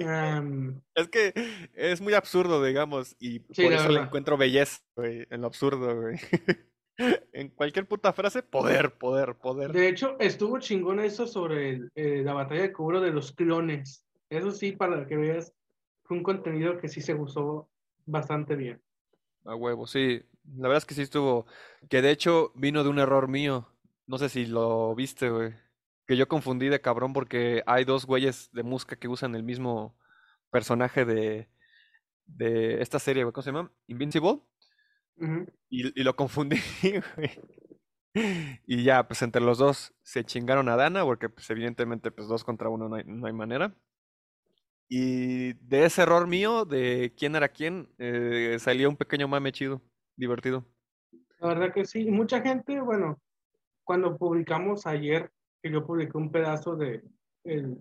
Am, Es que es muy absurdo, digamos, y sí, por eso le encuentro belleza, güey, en lo absurdo, güey. En cualquier puta frase, poder, poder, poder. De hecho, estuvo chingón eso sobre el- eh, la batalla de Kuro de los clones. Eso sí, para que veas, fue un contenido que sí se usó bastante bien. A huevo, sí. La verdad es que sí estuvo. Que de hecho vino de un error mío. No sé si lo viste, güey. Que yo confundí de cabrón porque hay dos güeyes de Musca que usan el mismo personaje de, de esta serie, güey. ¿Cómo se llama? Invincible. Y, y lo confundí, güey. Y ya, pues entre los dos se chingaron a Dana, porque pues evidentemente pues dos contra uno no hay, no hay manera. Y de ese error mío, de quién era quién, eh, salió un pequeño mame chido, divertido. La verdad que sí. Y mucha gente, bueno, cuando publicamos ayer, que yo publiqué un pedazo de, el,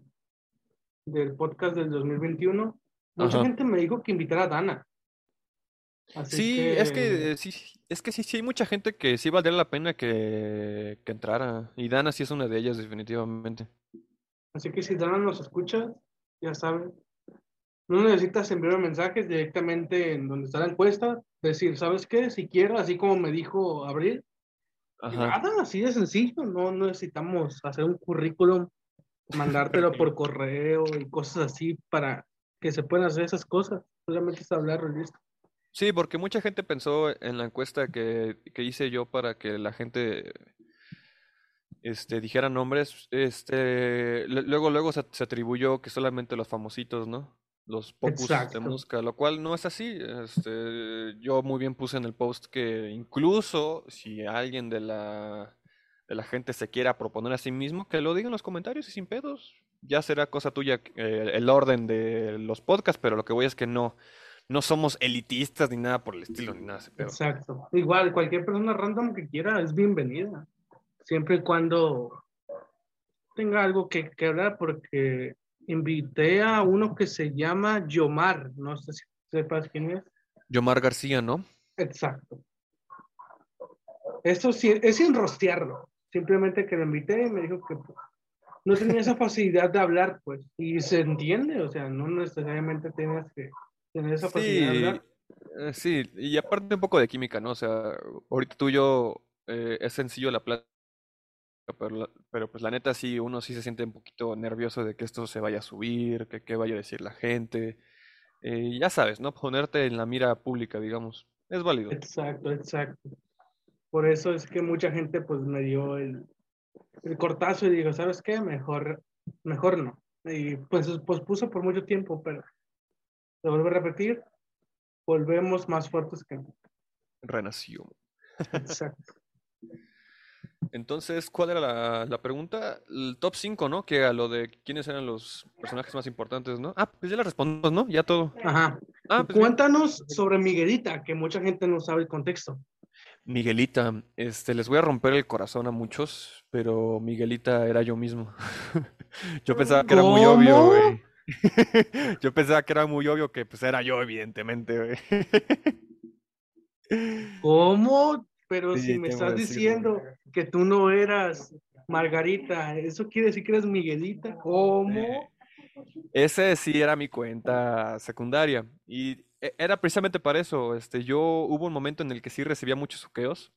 del podcast del 2021, mucha Ajá. gente me dijo que invitara a Dana. Así Sí, que, es que sí, es que sí, sí hay mucha gente que sí valdría la pena que, que entrara. Y Dana sí es una de ellas, definitivamente. así que si Dana nos escucha, ya saben. No necesitas enviar mensajes directamente en donde está la encuesta. Decir, ¿sabes qué? Si quiero, así como me dijo Abril. Ajá. nada, así de sencillo. No necesitamos hacer un currículum, mandártelo por correo y cosas así para que se puedan hacer esas cosas. Solamente es hablar y listo. Sí, porque mucha gente pensó en la encuesta que, que hice yo para que la gente este, dijera nombres. Este, luego, luego se, se atribuyó que solamente los famositos, ¿no? Los popus de lo cual no es así. Este, yo muy bien puse en el post que incluso si alguien de la, de la gente se quiera proponer a sí mismo, que lo diga en los comentarios y sin pedos. Ya será cosa tuya eh, el orden de los podcasts, pero lo que voy es que no, no somos elitistas ni nada por el estilo, ni nada pedo. Exacto. Igual, cualquier persona random que quiera es bienvenida. Siempre y cuando tenga algo que, que hablar, porque invité a uno que se llama Yomar. No sé si sepas quién es. Yomar García, ¿no? Exacto. Esto sí, es sin rostearlo. Simplemente que lo invité y me dijo que pues, no tenía esa facilidad de hablar, pues. Y se entiende, o sea, no necesariamente tienes que tener esa facilidad de hablar. Eh, sí, y aparte un poco de química, ¿no? O sea, ahorita tú y yo eh, es sencillo la plática, pero, pero pues la neta sí, uno sí se siente un poquito nervioso de que esto se vaya a subir, que qué vaya a decir la gente. Eh, ya sabes, ¿no? Ponerte en la mira pública, digamos. Es válido. Exacto, exacto. Por eso es que mucha gente pues me dio el, el cortazo y dijo, ¿sabes qué? Mejor, mejor no. Y pues pues puso por mucho tiempo, pero te vuelvo a repetir, volvemos más fuertes que nunca. Renació. Exacto. Entonces, ¿cuál era la, la pregunta? El top 5, ¿no? Que a lo de quiénes eran los personajes más importantes, ¿no? Ah, pues ya le respondimos, ¿no? Ya todo. Ajá. Ah, pues bien. Cuéntanos sobre Miguelita, que mucha gente no sabe el contexto. Miguelita, este, les voy a romper el corazón a muchos, pero Miguelita era yo mismo. Yo pensaba que era muy obvio, güey. Yo pensaba que era muy obvio que pues era yo, evidentemente, güey. ¿Cómo? Pero Sí, si me estás diciendo que tú no eras Margarita, ¿eso quiere decir que eres Miguelita? ¿Cómo? Ese sí era mi cuenta secundaria y e- era precisamente para eso. Este, yo hubo un momento en el que sí recibía muchos suqueos.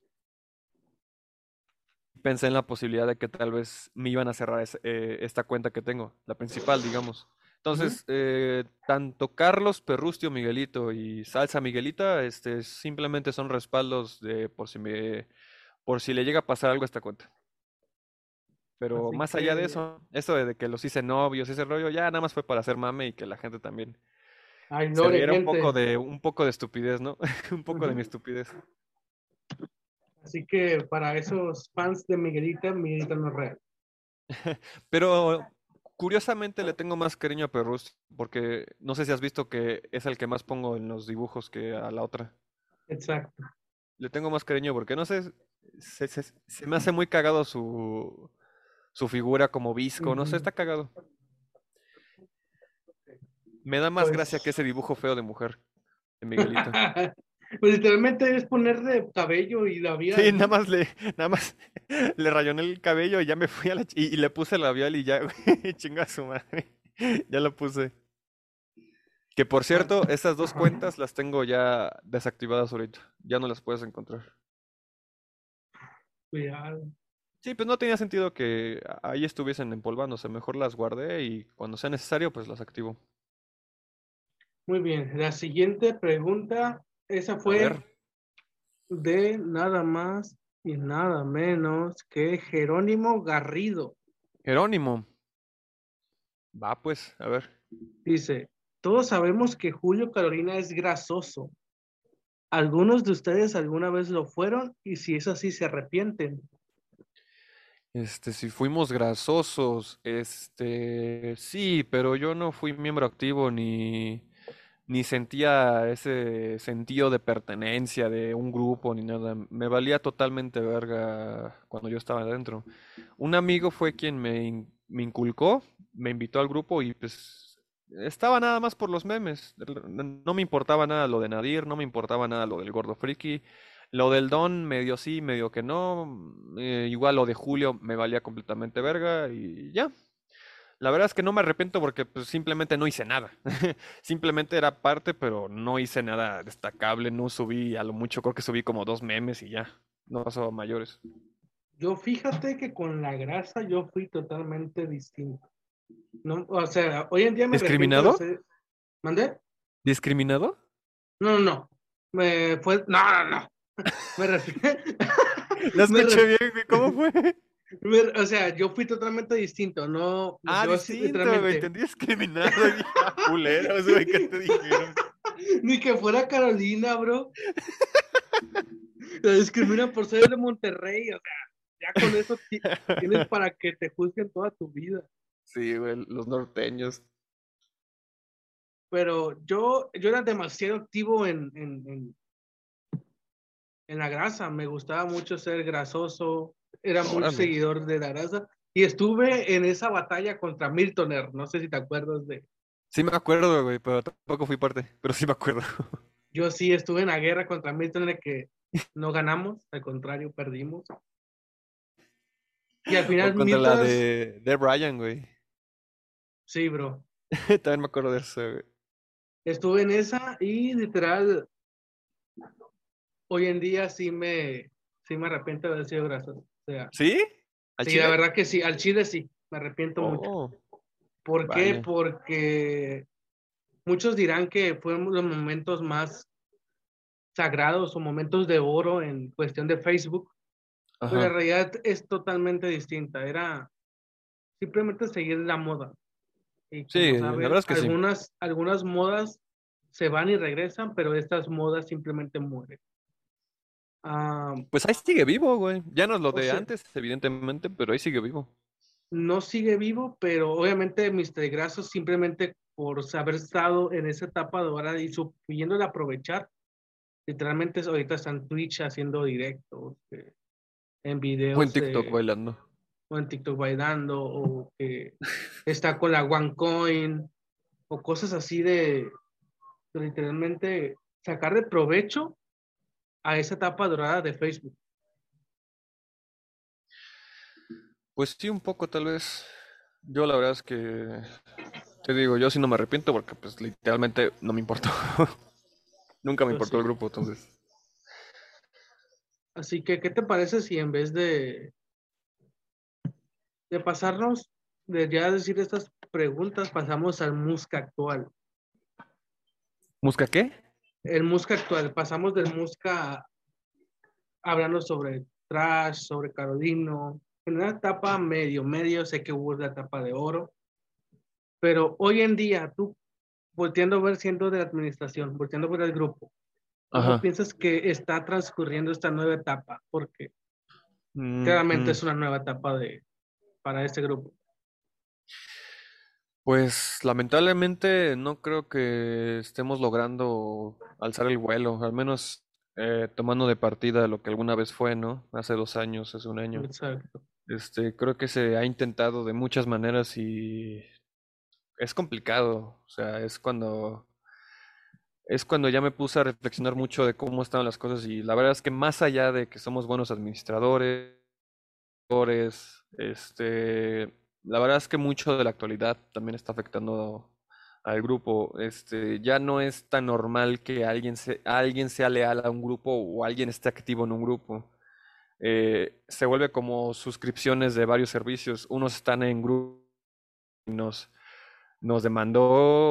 Pensé en la posibilidad de que tal vez me iban a cerrar eh, esta cuenta que tengo, la principal, digamos. Entonces, eh, tanto Carlos Perrustio Miguelito y Salsa Miguelita, este, simplemente son respaldos de por si me, por si le llega a pasar algo a esta cuenta. Pero Así más allá de que- eso, eso de que los hice novios, ese rollo, ya nada más fue para hacer mame y que la gente también Ay, se no, riera un gente. poco de, un poco de estupidez, ¿no? Un poco de mi estupidez. Así que para esos fans de Miguelita, Miguelita no es real. Pero curiosamente le tengo más cariño a Perrustio, porque no sé si has visto que es el que más pongo en los dibujos que a la otra. Exacto. Le tengo más cariño porque no sé, se, se- se me hace muy cagado su, su figura como visco, no sé, está cagado. Me da más Pues- gracia que ese dibujo feo de mujer, de Miguelito. pues literalmente es ponerle cabello y labial. Sí, nada más le, nada más le rayoné el cabello y ya me fui a la y, y le puse el labial y ya, güey, chinga su madre. Ya lo puse. Que por cierto, esas dos cuentas las tengo ya desactivadas ahorita. Ya no las puedes encontrar. Cuidado. Sí, pues no tenía sentido que ahí estuviesen empolvándose. Mejor las guardé y cuando sea necesario, pues las activo. Muy bien. La siguiente pregunta, esa fue de nada más y nada menos que Jerónimo Garrido. Jerónimo. Va pues, a ver. Dice, todos sabemos que Julio Carolina es grasoso. ¿Algunos de ustedes alguna vez lo fueron? Y si es así, se arrepienten. Este, si fuimos grasosos, este, sí, pero yo no fui miembro activo ni, ni sentía ese sentido de pertenencia de un grupo ni nada. Me valía totalmente verga cuando yo estaba adentro. Un amigo fue quien me, me inculcó, me invitó al grupo y pues estaba nada más por los memes. No me importaba nada lo de Nadir, no me importaba nada lo del gordo friki. Lo del Don, medio sí, medio que no. eh, igual lo de Julio me valía completamente verga y ya. La verdad es que no me arrepiento porque pues, simplemente no hice nada. Simplemente era parte, pero no hice nada destacable. No subí, a lo mucho creo que subí como dos memes y ya. No pasó a mayores. Yo fíjate que con la grasa yo fui totalmente distinto. No, o sea, hoy en día me ¿Discriminado? ¿Mandé? ¿Discriminado? No, no, no. Me fue. No, no, no. Me refiero. Me escuché bien. ¿Cómo fue? O sea, yo fui totalmente distinto. No. Ah, yo sí, distinto, güey. Entendí discriminado. "Ah, Culeros, güey, ¿qué te dijeron? Ni que fuera Carolina, bro. La discriminan por ser de Monterrey. O sea, ya con eso ti- tienes para que te juzguen toda tu vida. Sí, güey, los norteños. Pero yo, yo era demasiado activo en, en, en, en la grasa. Me gustaba mucho ser grasoso. Era muy Órale. seguidor de la grasa. Y estuve en esa batalla contra Miltoner. No sé si te acuerdas de. Sí me acuerdo, güey, pero tampoco fui parte. Pero sí me acuerdo. Yo sí estuve en la guerra contra Miltoner que no ganamos. Al contrario, perdimos. Y al O final contra la Miltoner- de, de Brian, güey. Sí, bro. También me acuerdo de eso, güey. Estuve en esa y literal hoy en día sí me, sí me arrepiento de haber sido gracioso. Sea, ¿Sí? ¿Al sí, chile? la verdad que sí, al chile sí, me arrepiento mucho. Oh, ¿Por qué? vale. Porque muchos dirán que fueron los momentos más sagrados o momentos de oro en cuestión de Facebook, pero la ajá. realidad es totalmente distinta. Era simplemente seguir la moda. Y Sí, la sabes, verdad es que sí. algunas, algunas modas se van y regresan, pero estas modas simplemente mueren. Ah, Pues ahí sigue vivo, güey. Ya no es lo de sea- antes, evidentemente, pero ahí sigue vivo. no sigue vivo, pero obviamente Mr. Grasso simplemente por haber estado en esa etapa de ahora y supiéndole aprovechar, literalmente ahorita está en Twitch haciendo directos, eh, en videos. O en TikTok eh, bailando. o en TikTok bailando, o que está con la OneCoin, o cosas así de, de literalmente sacar de provecho a esa etapa dorada de Facebook. Pues sí, un poco tal vez. Yo la verdad es que te digo, yo sí no me arrepiento porque pues literalmente no me importó. Nunca me Pues importó el grupo, entonces. Así que, ¿qué te parece si en vez de, de pasarnos, de ya decir estas preguntas, pasamos al Musca actual? ¿Musca qué? El Musca actual, pasamos del Musca hablando sobre Trash, sobre Carolino, en una etapa medio, medio, sé que hubo la etapa de oro, pero hoy en día, tú, volteando a ver siendo de la administración, volteando a ver el grupo, ¿cómo piensas que está transcurriendo esta nueva etapa? Porque claramente Mm, es una nueva etapa de, para este grupo. Pues lamentablemente no creo que estemos logrando alzar el vuelo, al menos eh, tomando de partida lo que alguna vez fue, ¿no? Hace dos años, hace un año. Exacto. Este, creo que se ha intentado de muchas maneras y es complicado. O sea, es cuando es cuando ya me puse a reflexionar mucho de cómo estaban las cosas y la verdad es que más allá de que somos buenos administradores, este, la verdad es que mucho de la actualidad también está afectando al grupo. Este, ya no es tan normal que alguien se, alguien sea leal a un grupo o alguien esté activo en un grupo. Eh, se vuelve como suscripciones de varios servicios. Unos están en grupos y nos, nos demandó,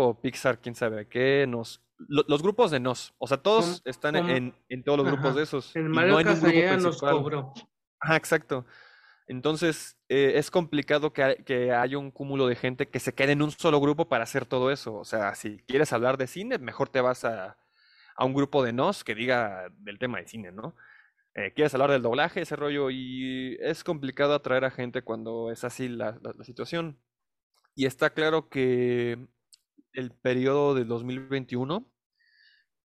o Pixar, quién sabe qué, nos, lo- los grupos de nos, o sea, todos están en, en todos los grupos de esos. El Mario no nos cobró. Ajá, exacto. Entonces, eh, es complicado que, hay- que haya un cúmulo de gente que se quede en un solo grupo para hacer todo eso. O sea, si quieres hablar de cine, mejor te vas a, a un grupo de nos que diga del tema de cine, ¿no? Eh, quieres hablar del doblaje, ese rollo, y es complicado atraer a gente cuando es así la, la- situación. Y está claro que el periodo del 2021,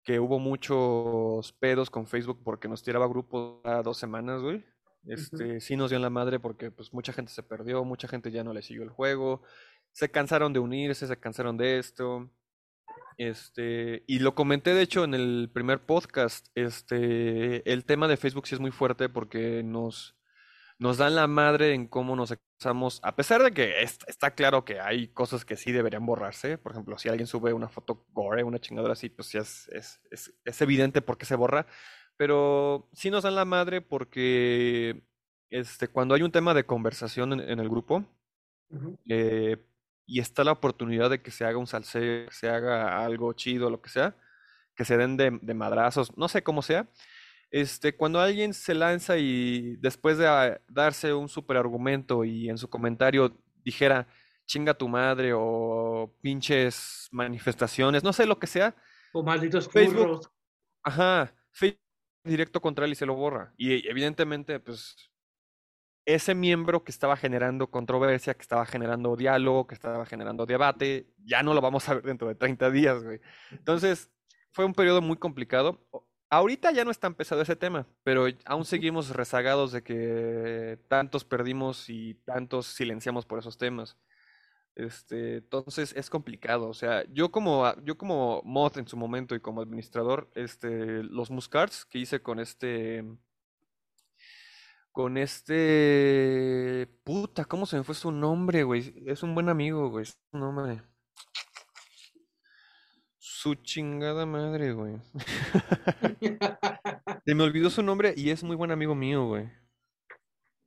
que hubo muchos pedos con Facebook porque nos tiraba grupos a dos semanas, güey. Este, sí nos dio en la madre porque pues mucha gente se perdió, mucha gente ya no le siguió el juego, se cansaron de unirse, se cansaron de esto. Este, y lo comenté de hecho en el primer podcast, este, el tema de Facebook sí es muy fuerte porque nos, nos dan la madre en cómo nos expresamos, a pesar de que es- está claro que hay cosas que sí deberían borrarse, por ejemplo, si alguien sube una foto gore, una chingadora así, pues es, es, es, es evidente por qué se borra, pero sí nos dan la madre porque este, cuando hay un tema de conversación en, en el grupo, eh, y está la oportunidad de que se haga un salseo, que se haga algo chido, lo que sea, que se den de, de madrazos, no sé cómo sea. Este, cuando alguien se lanza y después de ah, darse un super argumento y en su comentario dijera chinga tu madre o pinches manifestaciones, no sé lo que sea, O malditos Facebook. furros. Ajá, Facebook directo contra él y se lo borra. Y evidentemente, pues, ese miembro que estaba generando controversia, que estaba generando diálogo, que estaba generando debate, ya no lo vamos a ver dentro de 30 días, güey. Entonces, fue un periodo muy complicado. Ahorita ya no es tan pesado ese tema, pero aún seguimos rezagados de que tantos perdimos y tantos silenciamos por esos temas. Este, entonces es complicado, o sea, yo como yo como mod en su momento y como administrador, este, los Muscards que hice con este, con este, puta, ¿cómo se me fue su nombre, güey? Es un buen amigo, güey, es un nombre. Su chingada madre, güey. Se me olvidó su nombre y es muy buen amigo mío, güey.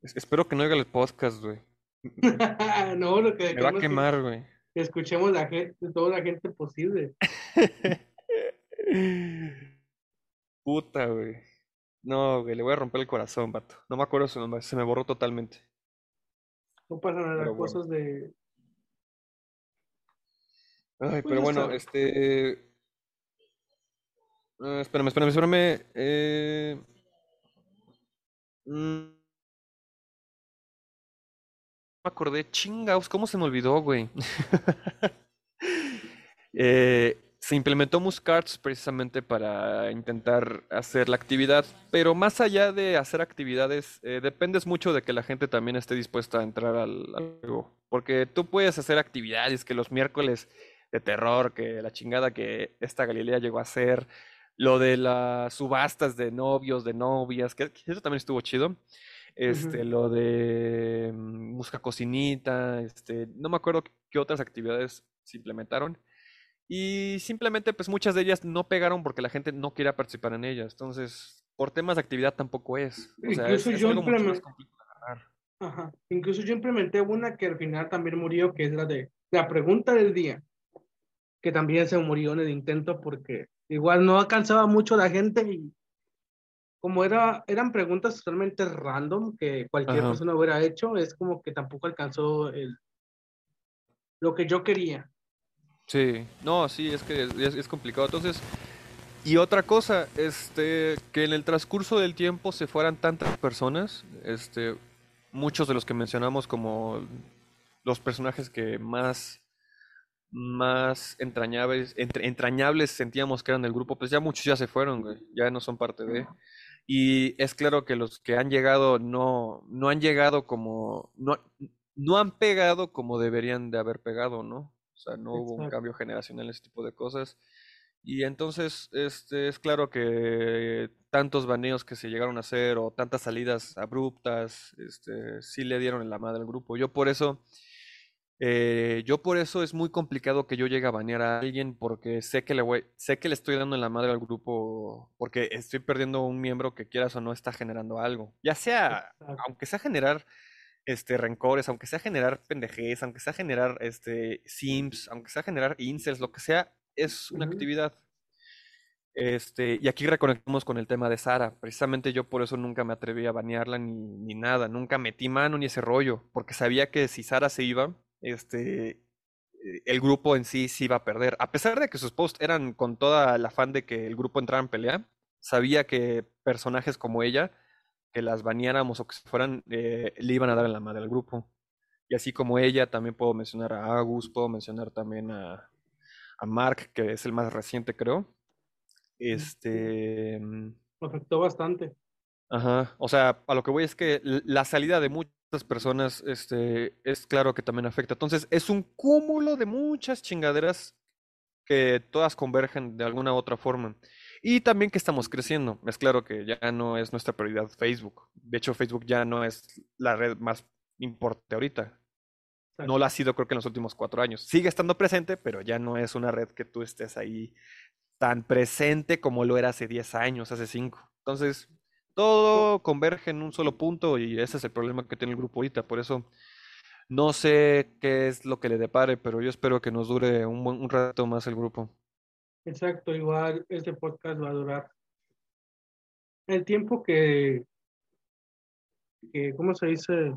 espero que no oiga el podcast, güey. no, lo que me va a quemar, güey. Que escuchemos la gente, toda la gente posible. Puta, güey. No, güey, le voy a romper el corazón, vato. No me acuerdo su nombre, se me borró totalmente. No pasa nada, cosas de. Ay, pues pero bueno, este. Uh, espérame, espérame, espérame. Eh... Mm... Me acordé, chingaos, ¿cómo se me olvidó, güey? eh, se implementó Muscards precisamente para intentar hacer la actividad, pero más allá de hacer actividades, eh, dependes mucho de que la gente también esté dispuesta a entrar al, juego. Porque tú puedes hacer actividades que los miércoles de terror, que la chingada que esta Galilea llegó a hacer, lo de las subastas de novios, de novias, que, eso también estuvo chido. Este, lo de mm, música cocinita, este, no me acuerdo qué otras actividades se implementaron. Y simplemente, pues muchas de ellas no pegaron porque la gente no quería participar en ellas. Entonces, por temas de actividad tampoco es. O sea, Incluso yo implementé... Incluso yo implementé una que al final también murió, que es la de la pregunta del día, que también se murió en el intento porque igual no alcanzaba mucho la gente y como era, eran preguntas totalmente random que cualquier persona hubiera hecho, es como que tampoco alcanzó el, lo que yo quería. Sí, no, sí, es que es, complicado. Entonces, y otra cosa, este, que en el transcurso del tiempo se fueran tantas personas, este, muchos de los que mencionamos como los personajes que más, más entrañables, entrañables sentíamos que eran del grupo, pues ya muchos ya se fueron, güey, ya no son parte de. Y es claro que los que han llegado no, no han llegado como, no, no han pegado como deberían de haber pegado, ¿no? O sea, no hubo un cambio generacional en ese tipo de cosas. Y entonces, este, es claro que tantos baneos que se llegaron a hacer o tantas salidas abruptas, este, sí le dieron en la madre al grupo. Yo por eso, eh, yo por eso es muy complicado que yo llegue a banear a alguien porque sé que le voy, sé que le estoy dando en la madre al grupo porque estoy perdiendo un miembro que quieras o no está generando algo. Ya sea, aunque sea generar este, rencores, aunque sea generar pendejez, aunque sea generar este, sims, aunque sea generar incels, lo que sea, es una actividad. Este, y aquí reconectamos con el tema de Sara. Precisamente yo por eso nunca me atreví a banearla ni, ni nada. Nunca metí mano ni ese rollo. Porque sabía que si Sara se iba, este, el grupo en sí se iba a perder. A pesar de que sus posts eran con toda el afán de que el grupo entrara en pelea, sabía que personajes como ella que las baneáramos o que se fueran, eh, le iban a dar en la madre al grupo. Y así como ella, también puedo mencionar a Agus, puedo mencionar también a, a Mark, que es el más reciente, creo. Este. Mm, afectó bastante. Ajá. O sea, a lo que voy es que la salida de muchas personas, este, es claro que también afecta. Entonces, es un cúmulo de muchas chingaderas que todas convergen de alguna u otra forma. Y también que estamos creciendo. Es claro que ya no es nuestra prioridad Facebook. De hecho, Facebook ya no es la red más importante ahorita. No lo ha sido creo que en los últimos cuatro años. Sigue estando presente, pero ya no es una red que tú estés ahí tan presente como lo era hace 10 años, hace 5. Entonces, todo converge en un solo punto y ese es el problema que tiene el grupo ahorita. Por eso no sé qué es lo que le depare, pero yo espero que nos dure un, un rato más el grupo. Exacto, igual este podcast va a durar el tiempo que, que, ¿cómo se dice?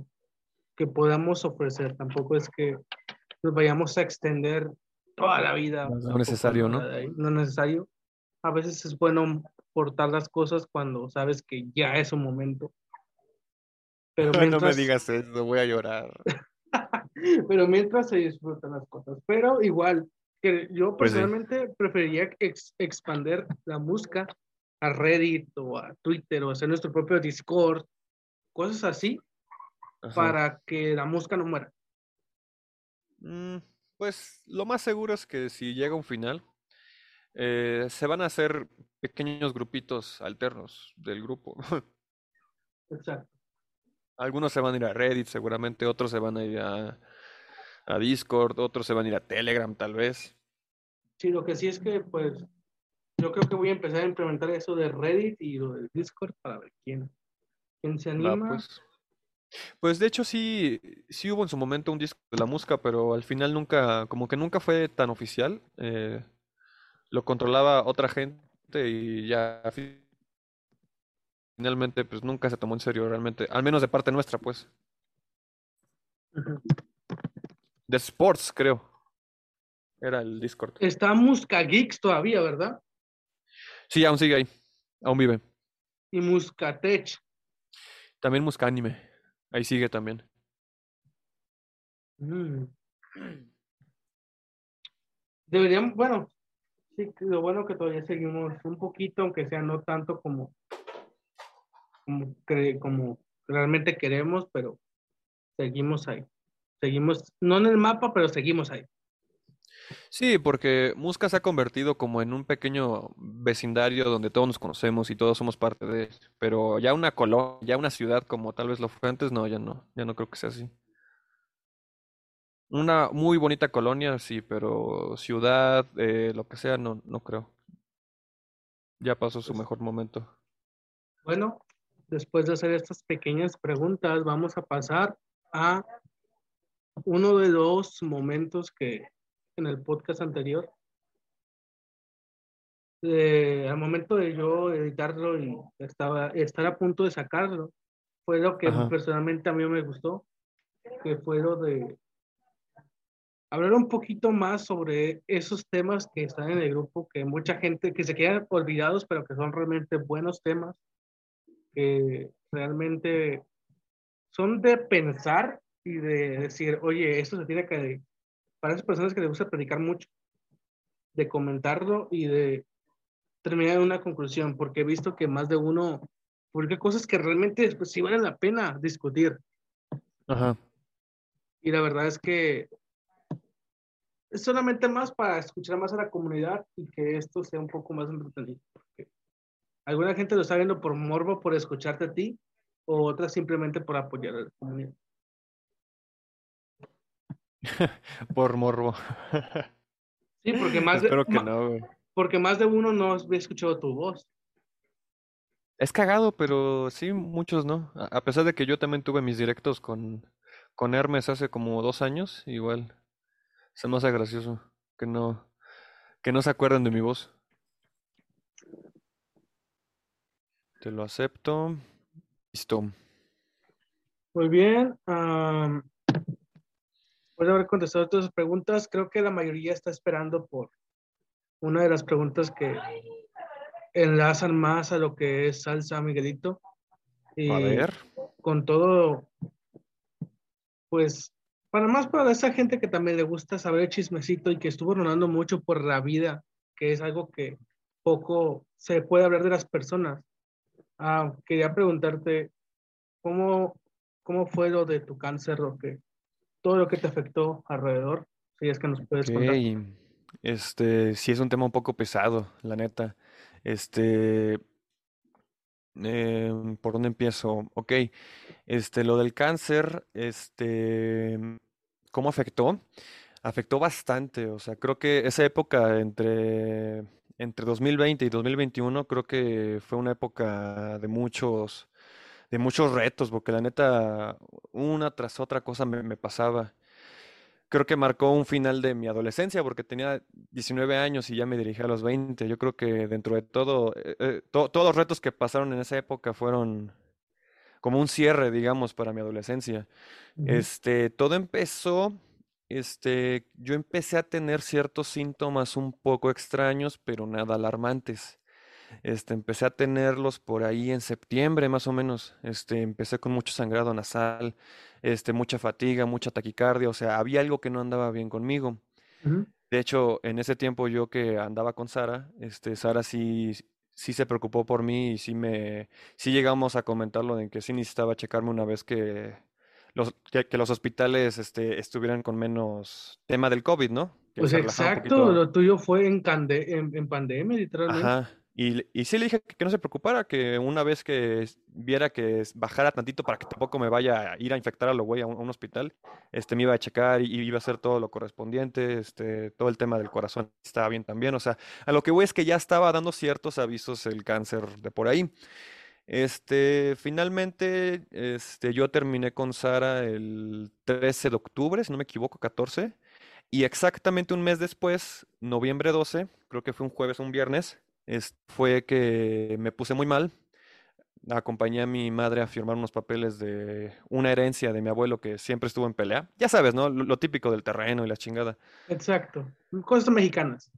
Que podamos ofrecer. Tampoco es que nos vayamos a extender toda la vida. No necesario, ¿no? No necesario. A veces es bueno cortar las cosas cuando sabes que ya es un momento. Pero mientras... No me digas eso, voy a llorar. Pero mientras se disfrutan las cosas. Pero igual, que yo pues personalmente preferiría expander la música a Reddit o a Twitter o hacer nuestro propio Discord, cosas así, para que la música no muera. Mm, pues lo más seguro es que si llega un final, eh, se van a hacer pequeños grupitos alternos del grupo. Exacto. Algunos se van a ir a Reddit, seguramente otros se van a ir a, a Discord, otros se van a ir a Telegram tal vez. Sí, lo que sí es que, pues, yo creo que voy a empezar a implementar eso de Reddit y lo del Discord para ver quién, quién se anima. pues. Pues de hecho sí, sí hubo en su momento un disco de la música, pero al final nunca, como que nunca fue tan oficial. eh, lo controlaba otra gente y ya fi- finalmente pues nunca se tomó en serio realmente, al menos de parte nuestra pues. De Sports creo, era el Discord. Está Musca Geeks todavía, ¿verdad? Sí, aún sigue ahí, aún vive. Y Muscatech. También Musca Anime, ahí sigue también. Mm. Deberíamos, bueno, sí, lo bueno que todavía seguimos un poquito, aunque sea no tanto como, como, cre- como realmente queremos, pero seguimos ahí. Seguimos, no en el mapa, pero seguimos ahí. Sí, porque Musca se ha convertido como en un pequeño vecindario donde todos nos conocemos y todos somos parte de. Pero ya una colonia, ya una ciudad como tal vez lo fue antes, no, ya no, ya no creo que sea así. Una muy bonita colonia, sí, pero ciudad, eh, lo que sea, no, no creo. Ya pasó su Pues- mejor momento. Bueno, después de hacer estas pequeñas preguntas, vamos a pasar a uno de los momentos que en el podcast anterior, eh, al momento de yo editarlo y estaba, estar a punto de sacarlo, fue lo que Ajá. personalmente a mí me gustó, que fue lo de hablar un poquito más sobre esos temas que están en el grupo, que mucha gente, que se quedan olvidados, pero que son realmente buenos temas, que realmente son de pensar y de decir, oye, esto se tiene que, para esas personas que les gusta predicar mucho, de comentarlo y de terminar en una conclusión, porque he visto que más de uno publica cosas que realmente pues, sí valen la pena discutir. Ajá. Y la verdad es que es solamente más para escuchar más a la comunidad y que esto sea un poco más entretenido. Porque alguna gente lo está viendo por morbo, por escucharte a ti, o otra simplemente por apoyar a la comunidad. Por morbo. Sí, porque más de, que ma- no, güey. porque más de uno no había escuchado tu voz. Es cagado, pero sí, muchos no. A a pesar de que yo también tuve mis directos con, con Hermes hace como dos años, igual se me hace gracioso que no, que no se acuerden de mi voz. Te lo acepto. Listo. Muy bien. después de haber contestado todas las preguntas, creo que la mayoría está esperando por una de las preguntas que enlazan más a lo que es salsa Miguelito. Y A ver. con todo, pues, para más para esa gente que también le gusta saber el chismecito y que estuvo rodando mucho por la vida, que es algo que poco se puede hablar de las personas. Ah, quería preguntarte, ¿cómo, ¿cómo fue lo de tu cáncer, lo que, todo lo que te afectó alrededor? Si es que nos puedes contar. Ok, este, sí es un tema un poco pesado, la neta. Este, em, ¿por dónde empiezo? Ok, este, lo del cáncer, este, ¿cómo afectó? Afectó bastante, o sea, creo que esa época entre, entre 2020 y 2021 creo que fue una época de muchos, de muchos retos, porque la neta, una tras otra cosa me, me pasaba. Creo que marcó un final de mi adolescencia porque tenía 19 años y ya me dirigí a los 20. Yo creo que dentro de todo, eh, eh, to- todos los retos que pasaron en esa época fueron como un cierre, digamos, para mi adolescencia. Este, todo empezó, este, yo empecé a tener ciertos síntomas un poco extraños, pero nada alarmantes. Este, empecé a tenerlos por ahí en septiembre más o menos. Este, empecé con mucho sangrado nasal, este, mucha fatiga, mucha taquicardia, o sea, había algo que no andaba bien conmigo. De hecho, en ese tiempo yo que andaba con Sara, este, Sara sí, sí se preocupó por mí y sí me, sí llegamos a comentarlo de que sí necesitaba checarme una vez que los, que, que los hospitales, este, estuvieran con menos tema del COVID, ¿no? Que Pues exacto, lo tuyo fue en, cande- en, en pandemia, literalmente. Ajá, Y, y sí le dije que, no se preocupara, que una vez que viera que bajara tantito para que tampoco me vaya a ir a infectar a lo güey a, un, hospital, este, me iba a checar y, iba a hacer todo lo correspondiente, este, todo el tema del corazón estaba bien también. O sea, a lo que voy es que ya estaba dando ciertos avisos el cáncer de por ahí. Este, finalmente, este, yo terminé con Sara el 13 de octubre, si no me equivoco, 14. Y exactamente un mes después, noviembre 12, creo que fue un jueves o un viernes, fue que me puse muy mal. Acompañé a mi madre a firmar unos papeles de una herencia de mi abuelo que siempre estuvo en pelea. Ya sabes, ¿no? Lo, típico del terreno y la chingada. Exacto. Cosas mexicanas.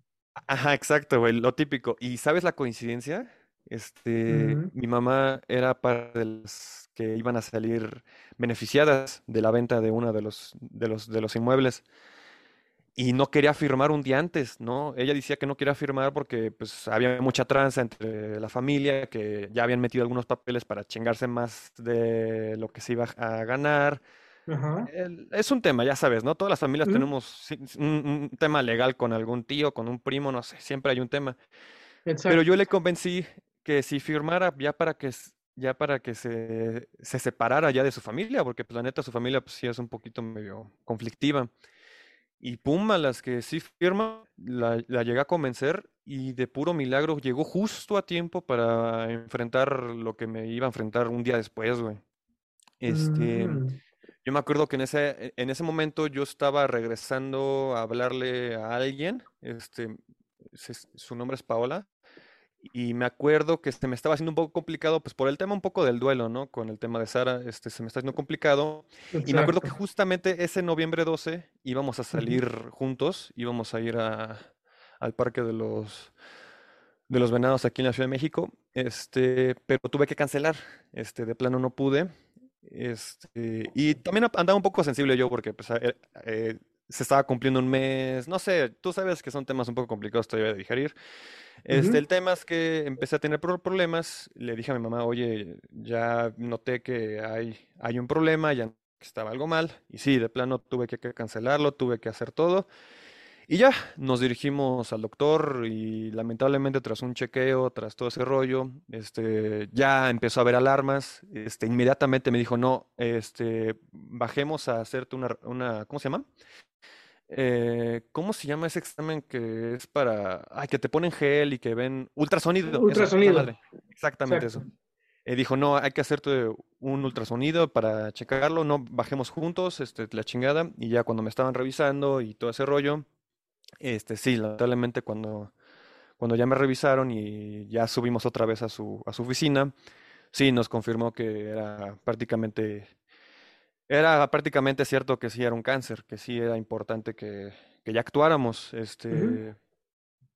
Ajá, exacto, güey, lo típico. ¿Y sabes la coincidencia? Este, mi mamá era parte de las que iban a salir beneficiadas de la venta de uno de los, de los, de los inmuebles y no quería firmar un día antes, ¿no? Ella decía que no quería firmar porque pues había mucha tranza entre la familia, que ya habían metido algunos papeles para chingarse más de lo que se iba a ganar. es un tema, ya sabes, ¿no? Todas las familias tenemos un, tema legal con algún tío, con un primo, no sé, siempre hay un tema. Pero yo le convencí que si firmara ya para que ya para que se, se separara ya de su familia, porque pues la neta su familia pues sí es un poquito medio conflictiva. Y Puma, las que sí firma, la, la llegué a convencer y de puro milagro llegó justo a tiempo para enfrentar lo que me iba a enfrentar un día después, güey. Este, mm. yo me acuerdo que en ese, en ese momento yo estaba regresando a hablarle a alguien, este, su nombre es Paola, y me acuerdo que este, me estaba haciendo un poco complicado, pues por el tema un poco del duelo, ¿no? Con el tema de Sara, este, se me está haciendo complicado. Y me acuerdo que justamente ese noviembre 12 íbamos a salir juntos, íbamos a ir a, al Parque de los, de los Venados aquí en la Ciudad de México, este, pero tuve que cancelar, este, de plano no pude. Este, y también andaba un poco sensible yo porque pues, eh, eh, se estaba cumpliendo un mes, no sé, tú sabes que son temas un poco complicados todavía de digerir. Este, El tema es que empecé a tener problemas, le dije a mi mamá, oye, ya noté que hay, hay un problema, ya estaba algo mal, y sí, de plano tuve que cancelarlo, tuve que hacer todo. Y ya, nos dirigimos al doctor y lamentablemente tras un chequeo, tras todo ese rollo, este, ya empezó a haber alarmas, este, inmediatamente me dijo, no, este, bajemos a hacerte una, una ¿cómo se llama? Eh, ¿cómo se llama ese examen que es para, ay, que te ponen gel y que ven ultrasonido? Ultrasonido. Exactamente eso. Eh, dijo, no, hay que hacerte un ultrasonido para checarlo, no bajemos juntos, este, la chingada, y ya cuando me estaban revisando y todo ese rollo, este, sí, lamentablemente cuando, cuando ya me revisaron y ya subimos otra vez a su, a su oficina, sí, nos confirmó que era prácticamente era prácticamente cierto que sí era un cáncer, que sí era importante que, que ya actuáramos. Este,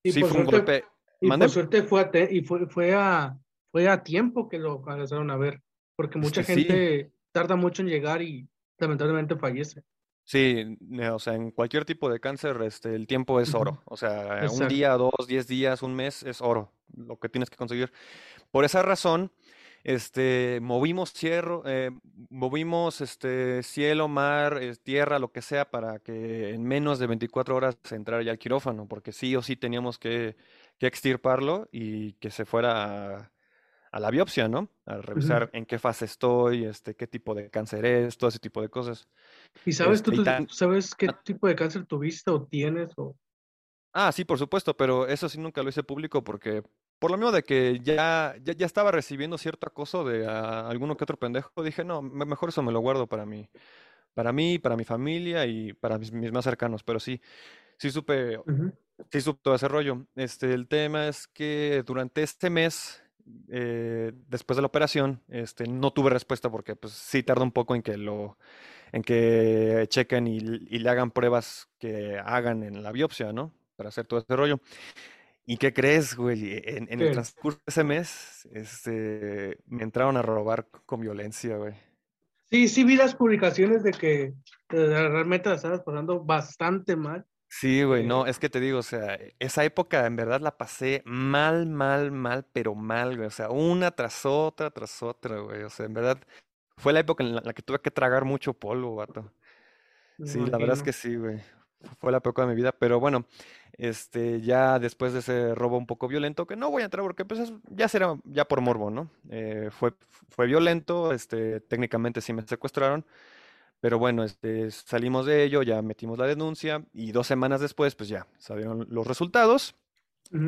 sí, fue un golpe. Y por suerte fue a, y fue, fue, a, fue a tiempo que lo alcanzaron a ver, porque mucha gente tarda mucho en llegar y lamentablemente fallece. Sí, o sea, en cualquier tipo de cáncer, este, el tiempo es oro. O sea, un día, dos, diez días, un mes es oro, lo que tienes que conseguir. Por esa razón, este, movimos cierro, eh, movimos este, cielo, mar, tierra, lo que sea, para que en menos de 24 horas se entrara ya al quirófano, porque sí o sí teníamos que, que extirparlo y que se fuera a, la biopsia, ¿no? A revisar en qué fase estoy, este, qué tipo de cáncer es, todo ese tipo de cosas. ¿Y sabes, tú, este, sabes qué tipo de cáncer tuviste o tienes? O... Ah, sí, por supuesto, pero eso sí nunca lo hice público porque por lo mismo de que ya, ya, estaba recibiendo cierto acoso de alguno que otro pendejo, dije, no, mejor eso me lo guardo para mí, para mí, para mi familia y para mis, más cercanos. Pero sí, sí supe, sí supe todo ese rollo. Este, el tema es que durante este mes, eh, después de la operación, este, no tuve respuesta porque pues sí tarda un poco en que lo en que chequen y, y le hagan pruebas que hagan en la biopsia, ¿no? Para hacer todo ese rollo. ¿Y qué crees, güey? En, el transcurso de ese mes, este, me entraron a robar con violencia, güey. Sí, sí vi las publicaciones de que eh, realmente la estabas pasando bastante mal. Sí, güey, no, es que te digo, o sea, esa época en verdad la pasé mal, mal, mal, pero mal, güey. O sea, una tras otra, tras otra, güey. O sea, en verdad, fue la época en la, que tuve que tragar mucho polvo, vato. Sí, la verdad es que sí, güey. Fue la época de mi vida, pero bueno, Este, ya después de ese robo un poco violento, que no voy a entrar porque pues ya será ya por morbo, ¿no? Eh, fue, fue violento, este, técnicamente sí me secuestraron, pero bueno, este, salimos de ello, ya metimos la denuncia y dos semanas después, pues ya salieron los resultados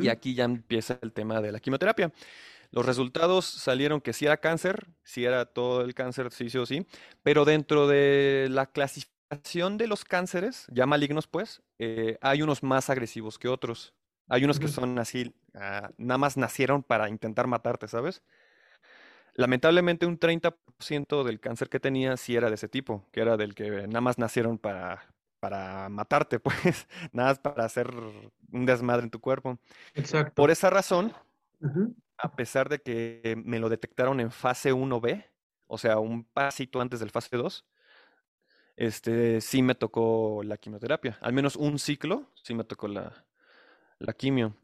y aquí ya empieza el tema de la quimioterapia. Los resultados salieron que sí era cáncer, sí era todo el cáncer, sí, sí o sí, pero dentro de la clasificación de los cánceres, ya malignos pues, eh, hay unos más agresivos que otros. Hay unos que son así, ah, nada más nacieron para intentar matarte, ¿sabes? Lamentablemente un 30% del cáncer que tenía sí era de ese tipo, que era del que nada más nacieron para, para matarte, pues, nada más para hacer un desmadre en tu cuerpo. Exacto. Por esa razón, a pesar de que me lo detectaron en fase 1B, o sea, un pasito antes del fase 2, este, sí me tocó la quimioterapia. Al menos un ciclo, sí me tocó la, la quimio.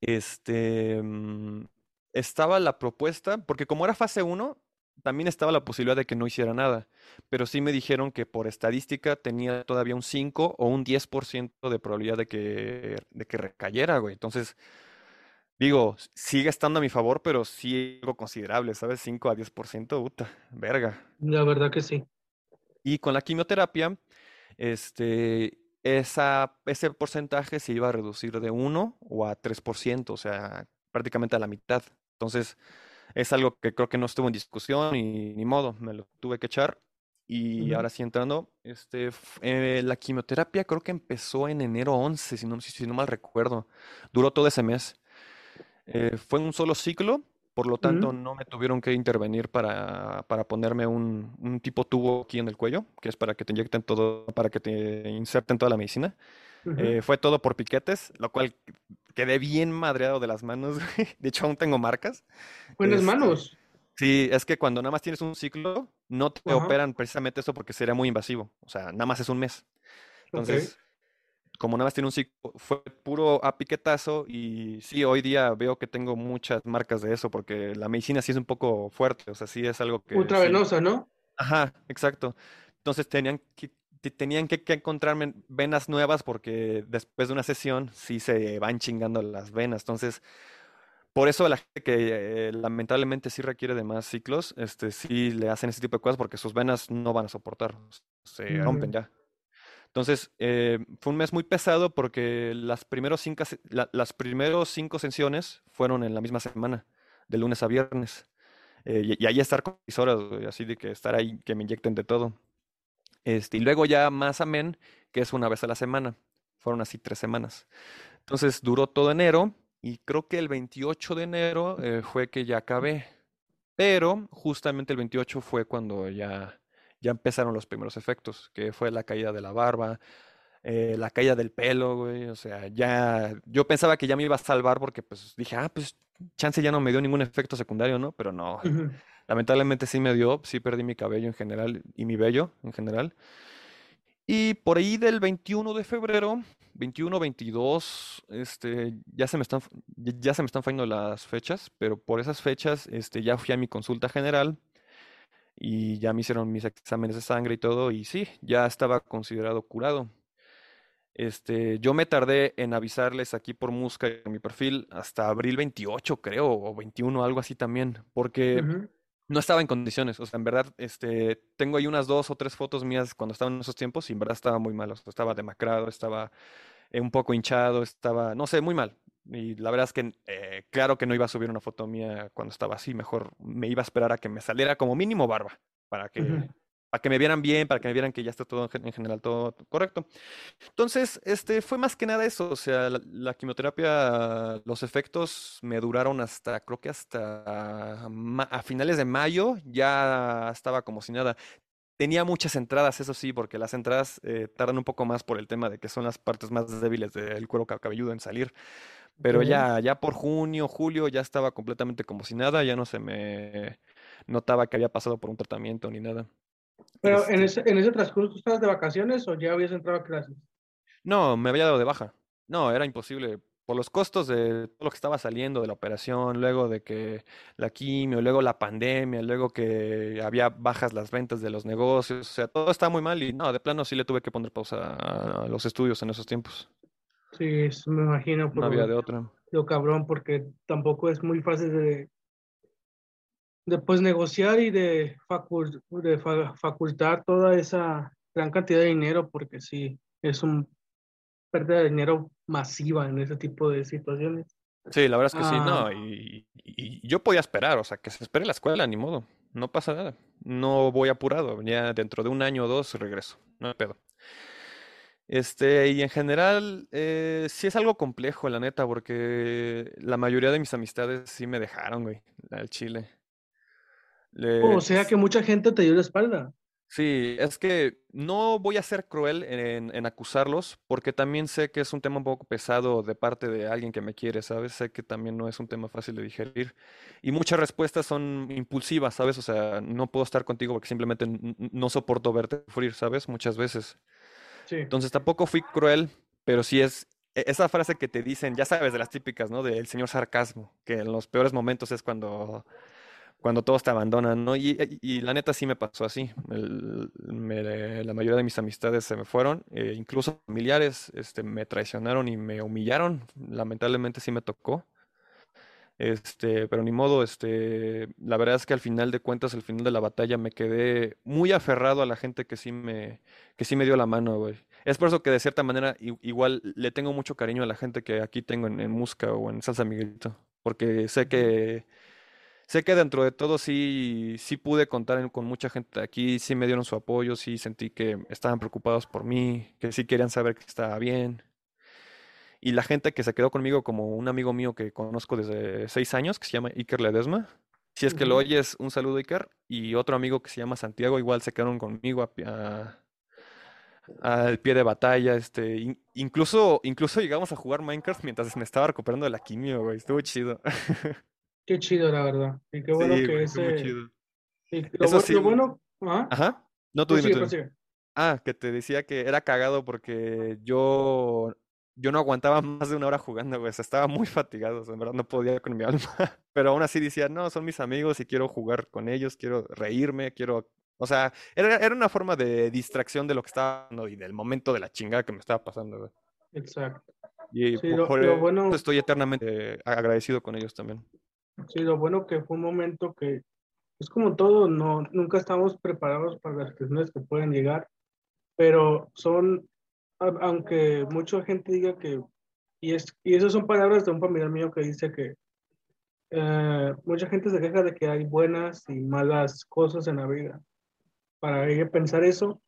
Este, mm, estaba la propuesta, porque como era fase 1, también estaba la posibilidad de que no hiciera nada, pero sí me dijeron que por estadística tenía todavía un 5 o un 10% de probabilidad de que, de que recayera, güey. Entonces, Digo, sigue estando a mi favor, pero sí algo considerable, ¿sabes? 5 a 10%, puta, verga. La verdad que sí. Y con la quimioterapia, este, esa, ese porcentaje se iba a reducir de 1 o a 3%, o sea, prácticamente a la mitad. Entonces, es algo que creo que no estuvo en discusión y ni modo, me lo tuve que echar. Y ahora sí entrando, este, eh, la quimioterapia creo que empezó en enero 11, si no, si no mal recuerdo. Duró todo ese mes. Eh, fue un solo ciclo, por lo tanto no me tuvieron que intervenir para, para ponerme un, un, tipo tubo aquí en el cuello, que es para que te inyecten todo, para que te inserten toda la medicina. Eh, fue todo por piquetes, lo cual quedé bien madreado de las manos. de hecho, aún tengo marcas. Buenas este, manos. Sí, es que cuando nada más tienes un ciclo, no te operan precisamente eso porque sería muy invasivo. O sea, nada más es un mes. Entonces, como nada más tiene un ciclo, fue puro a piquetazo y sí, hoy día veo que tengo muchas marcas de eso porque la medicina sí es un poco fuerte, o sea, sí es algo que... Ultravenosa, ¿no? Ajá, exacto. Entonces tenían que, tenían que, encontrarme venas nuevas porque después de una sesión sí se van chingando las venas. Entonces, por eso la gente que eh, lamentablemente sí requiere de más ciclos, este, sí le hacen ese tipo de cosas porque sus venas no van a soportar, se rompen ya. Entonces, eh, fue un mes muy pesado porque las, primeros cinco, las primeros cinco sesiones fueron en la misma semana, de lunes a viernes. Eh, y, ahí estar con mis horas, así de que estar ahí, que me inyecten de todo. Este, y luego ya más amén, que es una vez a la semana. Fueron así tres semanas. Entonces duró todo enero y creo que el 28 de enero eh, fue que ya acabé. Pero justamente el 28 fue cuando ya ya empezaron los primeros efectos, que fue la caída de la barba, eh, la caída del pelo, güey, o sea, ya, yo pensaba que ya me iba a salvar porque pues dije, ah, pues chance ya no me dio ningún efecto secundario, ¿no? Pero no, lamentablemente sí me dio, sí perdí mi cabello en general y mi vello en general. Y por ahí del 21 de febrero, 21, 22, este, ya se me están, ya se me están fallando las fechas, pero por esas fechas, este, ya fui a mi consulta general y ya me hicieron mis exámenes de sangre y todo y sí, ya estaba considerado curado. Este, yo me tardé en avisarles aquí por Musca en mi perfil hasta abril 28, creo, o 21, algo así también, porque no estaba en condiciones. O sea, en verdad, este, tengo ahí unas dos o tres fotos mías cuando estaba en esos tiempos y en verdad estaba muy mal. O sea, estaba demacrado, estaba eh, un poco hinchado, estaba, no sé, muy mal. Y la verdad es que eh, claro que no iba a subir una foto mía cuando estaba así, mejor me iba a esperar a que me saliera como mínimo barba, para que, para que me vieran bien, para que me vieran que ya está todo en general todo correcto. Entonces, este fue más que nada eso, o sea, la, quimioterapia, los efectos me duraron hasta, creo que hasta a finales de mayo, ya estaba como si nada. Tenía muchas entradas, eso sí, porque las entradas eh, tardan un poco más por el tema de que son las partes más débiles del cuero cabelludo en salir. Pero ya, ya por junio, julio, ya estaba completamente como si nada, ya no se me notaba que había pasado por un tratamiento ni nada. Pero en, este ese, en ese transcurso, ¿tú estabas de vacaciones o ya habías entrado a clases? No, me había dado de baja. No, era imposible. Por los costos de todo lo que estaba saliendo de la operación, luego de que la quimio, luego la pandemia, luego que había bajas las ventas de los negocios, o sea, todo estaba muy mal y no, de plano sí le tuve que poner pausa a los estudios en esos tiempos. Sí, eso me imagino. No había de otra. Lo cabrón, porque tampoco es muy fácil de, de pues, negociar y de, de facultar toda esa gran cantidad de dinero, porque sí, es un pérdida de dinero masiva en ese tipo de situaciones. Sí, la verdad es que sí, no, Ah, y, y yo podía esperar, o sea, que se espere la escuela, ni modo, no pasa nada, no voy apurado, ya dentro de un año o dos regreso, no hay pedo. Este, y en general, eh, sí es algo complejo, la neta, porque la mayoría de mis amistades sí me dejaron, güey, al chile. o Le- sea que mucha gente te dio la espalda. Sí, es que no voy a ser cruel en, en acusarlos, porque también sé que es un tema un poco pesado de parte de alguien que me quiere, ¿sabes? Sé que también no es un tema fácil de digerir. Y muchas respuestas son impulsivas, ¿sabes? O sea, no puedo estar contigo porque simplemente no soporto verte sufrir, ¿sabes? Muchas veces. Entonces tampoco fui cruel, pero sí es e- esa frase que te dicen, ya sabes, de las típicas, ¿no? Del señor sarcasmo, que en los peores momentos es cuando cuando todos te abandonan, ¿no? Y, y- la neta sí me pasó así. La mayoría de mis amistades se me fueron, eh, incluso familiares, este, me traicionaron y me humillaron. Lamentablemente sí me tocó. Este, pero ni modo, este, la verdad es que al final de cuentas, al final de la batalla, me quedé muy aferrado a la gente que sí me, que sí me dio la mano, güey. Es por eso que de cierta manera igual le tengo mucho cariño a la gente que aquí tengo en, en Musca o en Salsa Miguelito, porque sé que Sé que dentro de todo sí, sí pude contar con mucha gente de aquí, sí me dieron su apoyo, sí sentí que estaban preocupados por mí, que sí querían saber que estaba bien. Y la gente que se quedó conmigo, como un amigo mío que conozco desde seis años, que se llama Iker Ledesma. Si es que lo oyes, un saludo Iker. Y otro amigo que se llama Santiago, igual se quedaron conmigo a a- al pie de batalla. Este, in- incluso, incluso llegamos a jugar Minecraft mientras me estaba recuperando de la quimio, güey. Estuvo chido. Qué chido, la verdad. Y qué bueno Sí, que ese, chido. y lo, Eso bu- lo sí, bueno, ah, Ajá. No, tú dime, prosigue, tú dime. prosigue. Ah, que te decía que era cagado porque yo, yo no aguantaba más de una hora jugando, sea, estaba muy fatigado, o sea, en verdad no podía con mi alma. Pero aún así decía, no, son mis amigos y quiero jugar con ellos, quiero reírme, quiero... O sea, era, era una forma de distracción de lo que estaba pasando y del momento de la chingada que me estaba pasando, güey. Exacto. Y Sí, po- lo, por lo eso bueno, estoy eternamente agradecido con ellos también. sí, lo bueno que fue un momento que es como todo, no, nunca estamos preparados para las situaciones que pueden llegar, pero son, aunque mucha gente diga que, y, es, y esas son palabras de un familiar mío que dice que eh, mucha gente se queja de que hay buenas y malas cosas en la vida. Para ella pensar eso,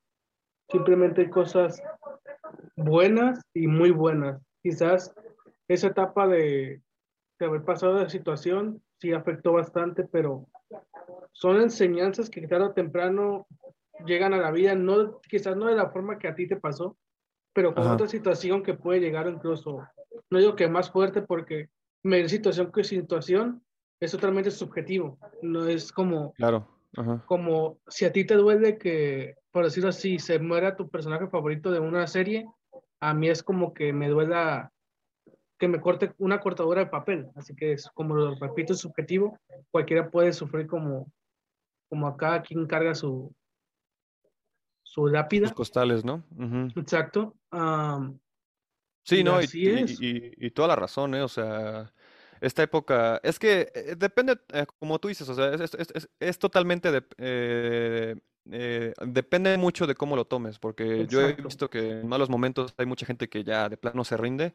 simplemente hay cosas buenas y muy buenas. Quizás esa etapa de, haber pasado de la situación sí afectó bastante, pero son enseñanzas que tarde o temprano llegan a la vida, no, quizás no de la forma que a ti te pasó, pero con Ajá, otra situación que puede llegar incluso, no digo que más fuerte porque me situación que situación es totalmente subjetivo, no es como, claro. Ajá. como si a ti te duele que, por decirlo así, se muera tu personaje favorito de una serie, a mí es como que me duela que me corte una cortadura de papel, así que es como lo repito, es subjetivo, cualquiera puede sufrir como, como acá quien carga su, su lápida, costales, ¿no? Exacto, am, Sí, y no, y, y- toda la razón, ¿eh? O sea, esta época, es que eh, depende, eh, como tú dices, o sea, es, es- es- es- es totalmente, de- eh, depende mucho de cómo lo tomes, porque yo he visto que en malos momentos hay mucha gente que ya de plano se rinde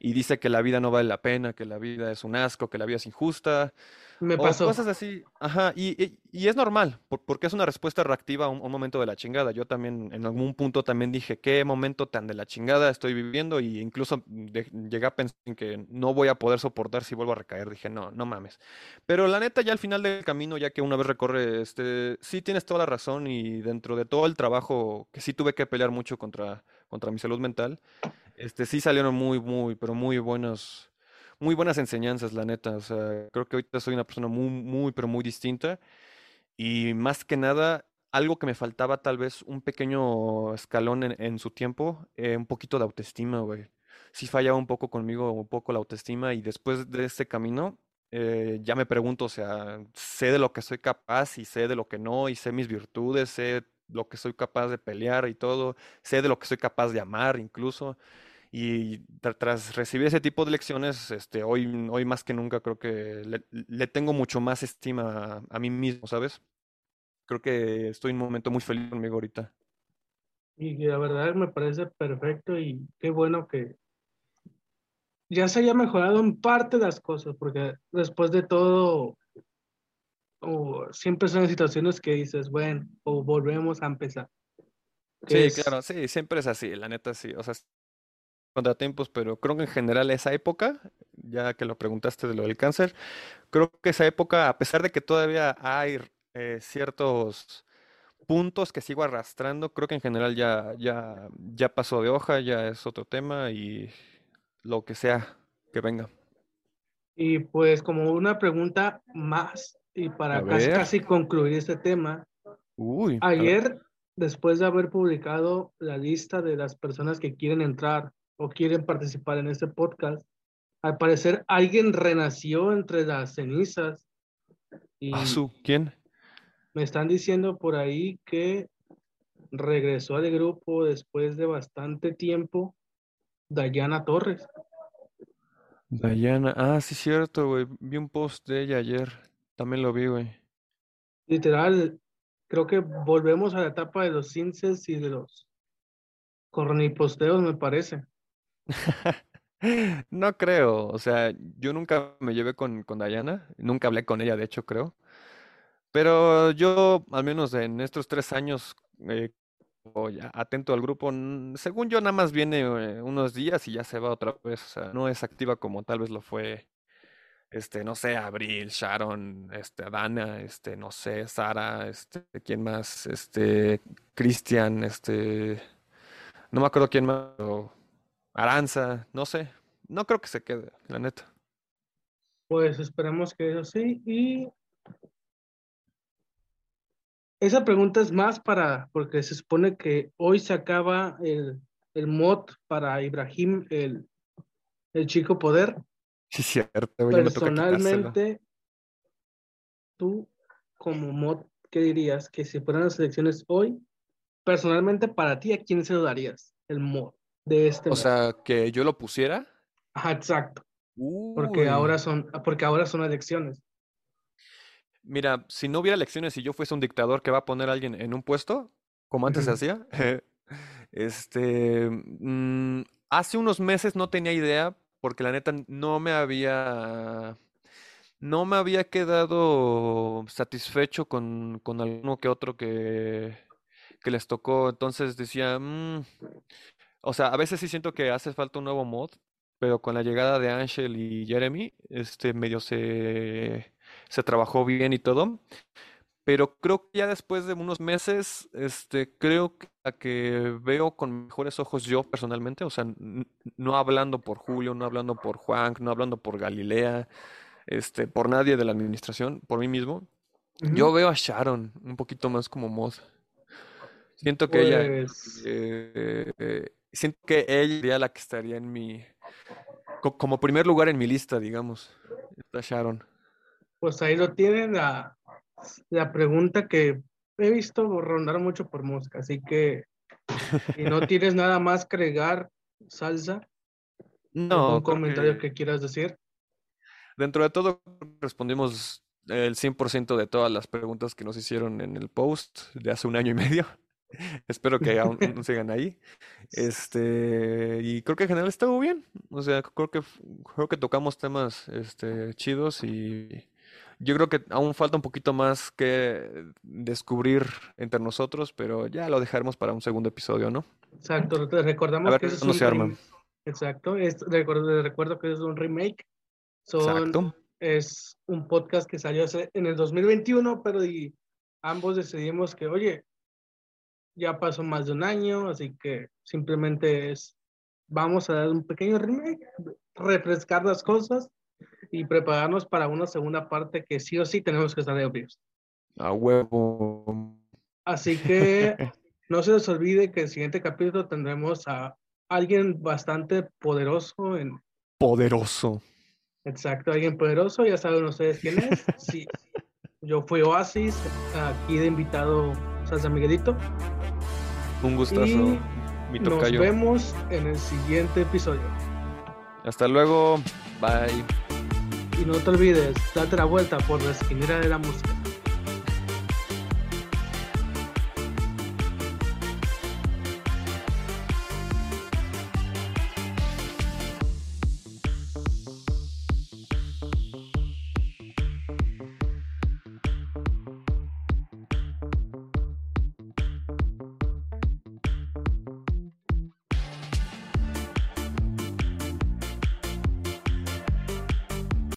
y dice que la vida no vale la pena, que la vida es un asco, que la vida es injusta, me o pasó, cosas así, ajá, y, y- y es normal, por- porque es una respuesta reactiva a un, momento de la chingada. Yo también en algún punto también dije, qué momento tan de la chingada estoy viviendo y incluso de- llegué a pensar en que no voy a poder soportar si vuelvo a recaer. Dije, no, no mames. Pero la neta, ya al final del camino, ya que una vez recorre, este, sí tienes toda la razón y dentro de todo el trabajo que sí tuve que pelear mucho contra, contra mi salud mental, este, sí salieron muy, muy, pero muy buenos, muy buenas enseñanzas, la neta. O sea, creo que ahorita soy una persona muy, muy, pero muy distinta. Y más que nada, algo que me faltaba tal vez un pequeño escalón en, en su tiempo, eh, un poquito de autoestima, güey. Sí fallaba un poco conmigo, un poco la autoestima y después de este camino eh, ya me pregunto, o sea, sé de lo que soy capaz y sé de lo que no y sé mis virtudes, sé lo que soy capaz de pelear y todo, sé de lo que soy capaz de amar incluso. Y tras recibir ese tipo de lecciones, este, hoy, hoy más que nunca creo que le, tengo mucho más estima a, mí mismo, ¿sabes? Creo que estoy en un momento muy feliz conmigo ahorita. Y la verdad me parece perfecto y qué bueno que ya se haya mejorado en parte las cosas, porque después de todo, siempre son situaciones que dices, bueno, o volvemos a empezar. Sí, claro, sí, siempre es así, la neta sí. O sea, contratiempos, pero creo que en general esa época, ya que lo preguntaste de lo del cáncer, creo que esa época, a pesar de que todavía hay eh, ciertos puntos que sigo arrastrando, creo que en general ya, ya, ya pasó de hoja, ya es otro tema y lo que sea que venga. Y pues como una pregunta más, y para casi, casi, concluir este tema, Uy, ayer, después de haber publicado la lista de las personas que quieren entrar o quieren participar en este podcast, al parecer alguien renació entre las cenizas. Y ¿Quién? Me están diciendo por ahí que regresó al grupo después de bastante tiempo Dayana Torres. Dayana, ah, sí, cierto, güey. Vi un post de ella ayer. También lo vi, güey. Literal, creo que volvemos a la etapa de los cinces y de los corniposteos, me parece. No creo, o sea, yo nunca me llevé con, con Dayana, nunca hablé con ella, de hecho, creo. Pero yo, al menos en estos tres años, eh, atento al grupo, según yo, nada más viene eh, unos días y ya se va otra vez, o sea, no es activa como tal vez lo fue, este, no sé, Abril, Sharon, este, Dana, este, no sé, Sara, este, ¿quién más? Este, Cristian, este, no me acuerdo quién más, Aranza, no sé. No creo que se quede, la neta. Pues esperemos que eso sí. Y esa pregunta es más para, porque se supone que hoy se acaba el, el mod para Ibrahim, el, el chico poder. Sí, cierto. Personalmente, tú como mod, ¿qué dirías? Que si fueran las elecciones hoy, personalmente para ti, ¿a quién se lo darías el mod? De este. O sea, que yo lo pusiera. Ajá, exacto. Porque ahora son, porque ahora son elecciones. Mira, si no hubiera elecciones y yo fuese un dictador que va a poner a alguien en un puesto, como antes se hacía, este, mm, hace unos meses no tenía idea porque la neta no me había, no me había quedado satisfecho con, con alguno que otro que, que les tocó. Entonces decía, mm, o sea, a veces sí siento que hace falta un nuevo mod, pero con la llegada de Angel y Jeremy, este medio se, se trabajó bien y todo. Pero creo que ya después de unos meses, este, creo que, que veo con mejores ojos yo personalmente, o sea, no hablando por Julio, no hablando por Juan, no hablando por Galilea, este, por nadie de la administración, por mí mismo. Yo veo a Sharon un poquito más como mod. Siento que ella pues eh, eh, siento que ella sería la que estaría en mi, como primer lugar en mi lista, digamos. Está Sharon. Pues ahí lo tienen la, la pregunta que he visto rondar mucho por mosca, así que si no tienes nada más que agregar, salsa. No. ¿Un comentario que... quieras decir? Dentro de todo, respondimos el 100% de todas las preguntas que nos hicieron en el post de hace un año y medio. Espero que aún sigan ahí. Este, y creo que en general estuvo bien. O sea, creo que creo que tocamos temas este chidos y yo creo que aún falta un poquito más que descubrir entre nosotros, pero ya lo dejaremos para un segundo episodio, ¿no? Exacto, te recordamos que es un se arma. Exacto, es, recuerdo, recuerdo que es un remake. Son, Es un podcast que salió en el 2021, pero y ambos decidimos que, oye, ya pasó más de un año, así que simplemente es, vamos a dar un pequeño remake, refrescar las cosas y prepararnos para una segunda parte que sí o sí tenemos que estar de A huevo. Así que no se les olvide que el siguiente capítulo tendremos a alguien bastante poderoso en... Poderoso. Exacto, alguien poderoso, ya saben ustedes quién es. Sí, yo fui Oasis, aquí de invitado Salsa Miguelito. Un gustazo. Mi Nos tocayo. vemos en el siguiente episodio. Hasta luego. Bye. Y no te olvides, date la vuelta por la esquinera de la música.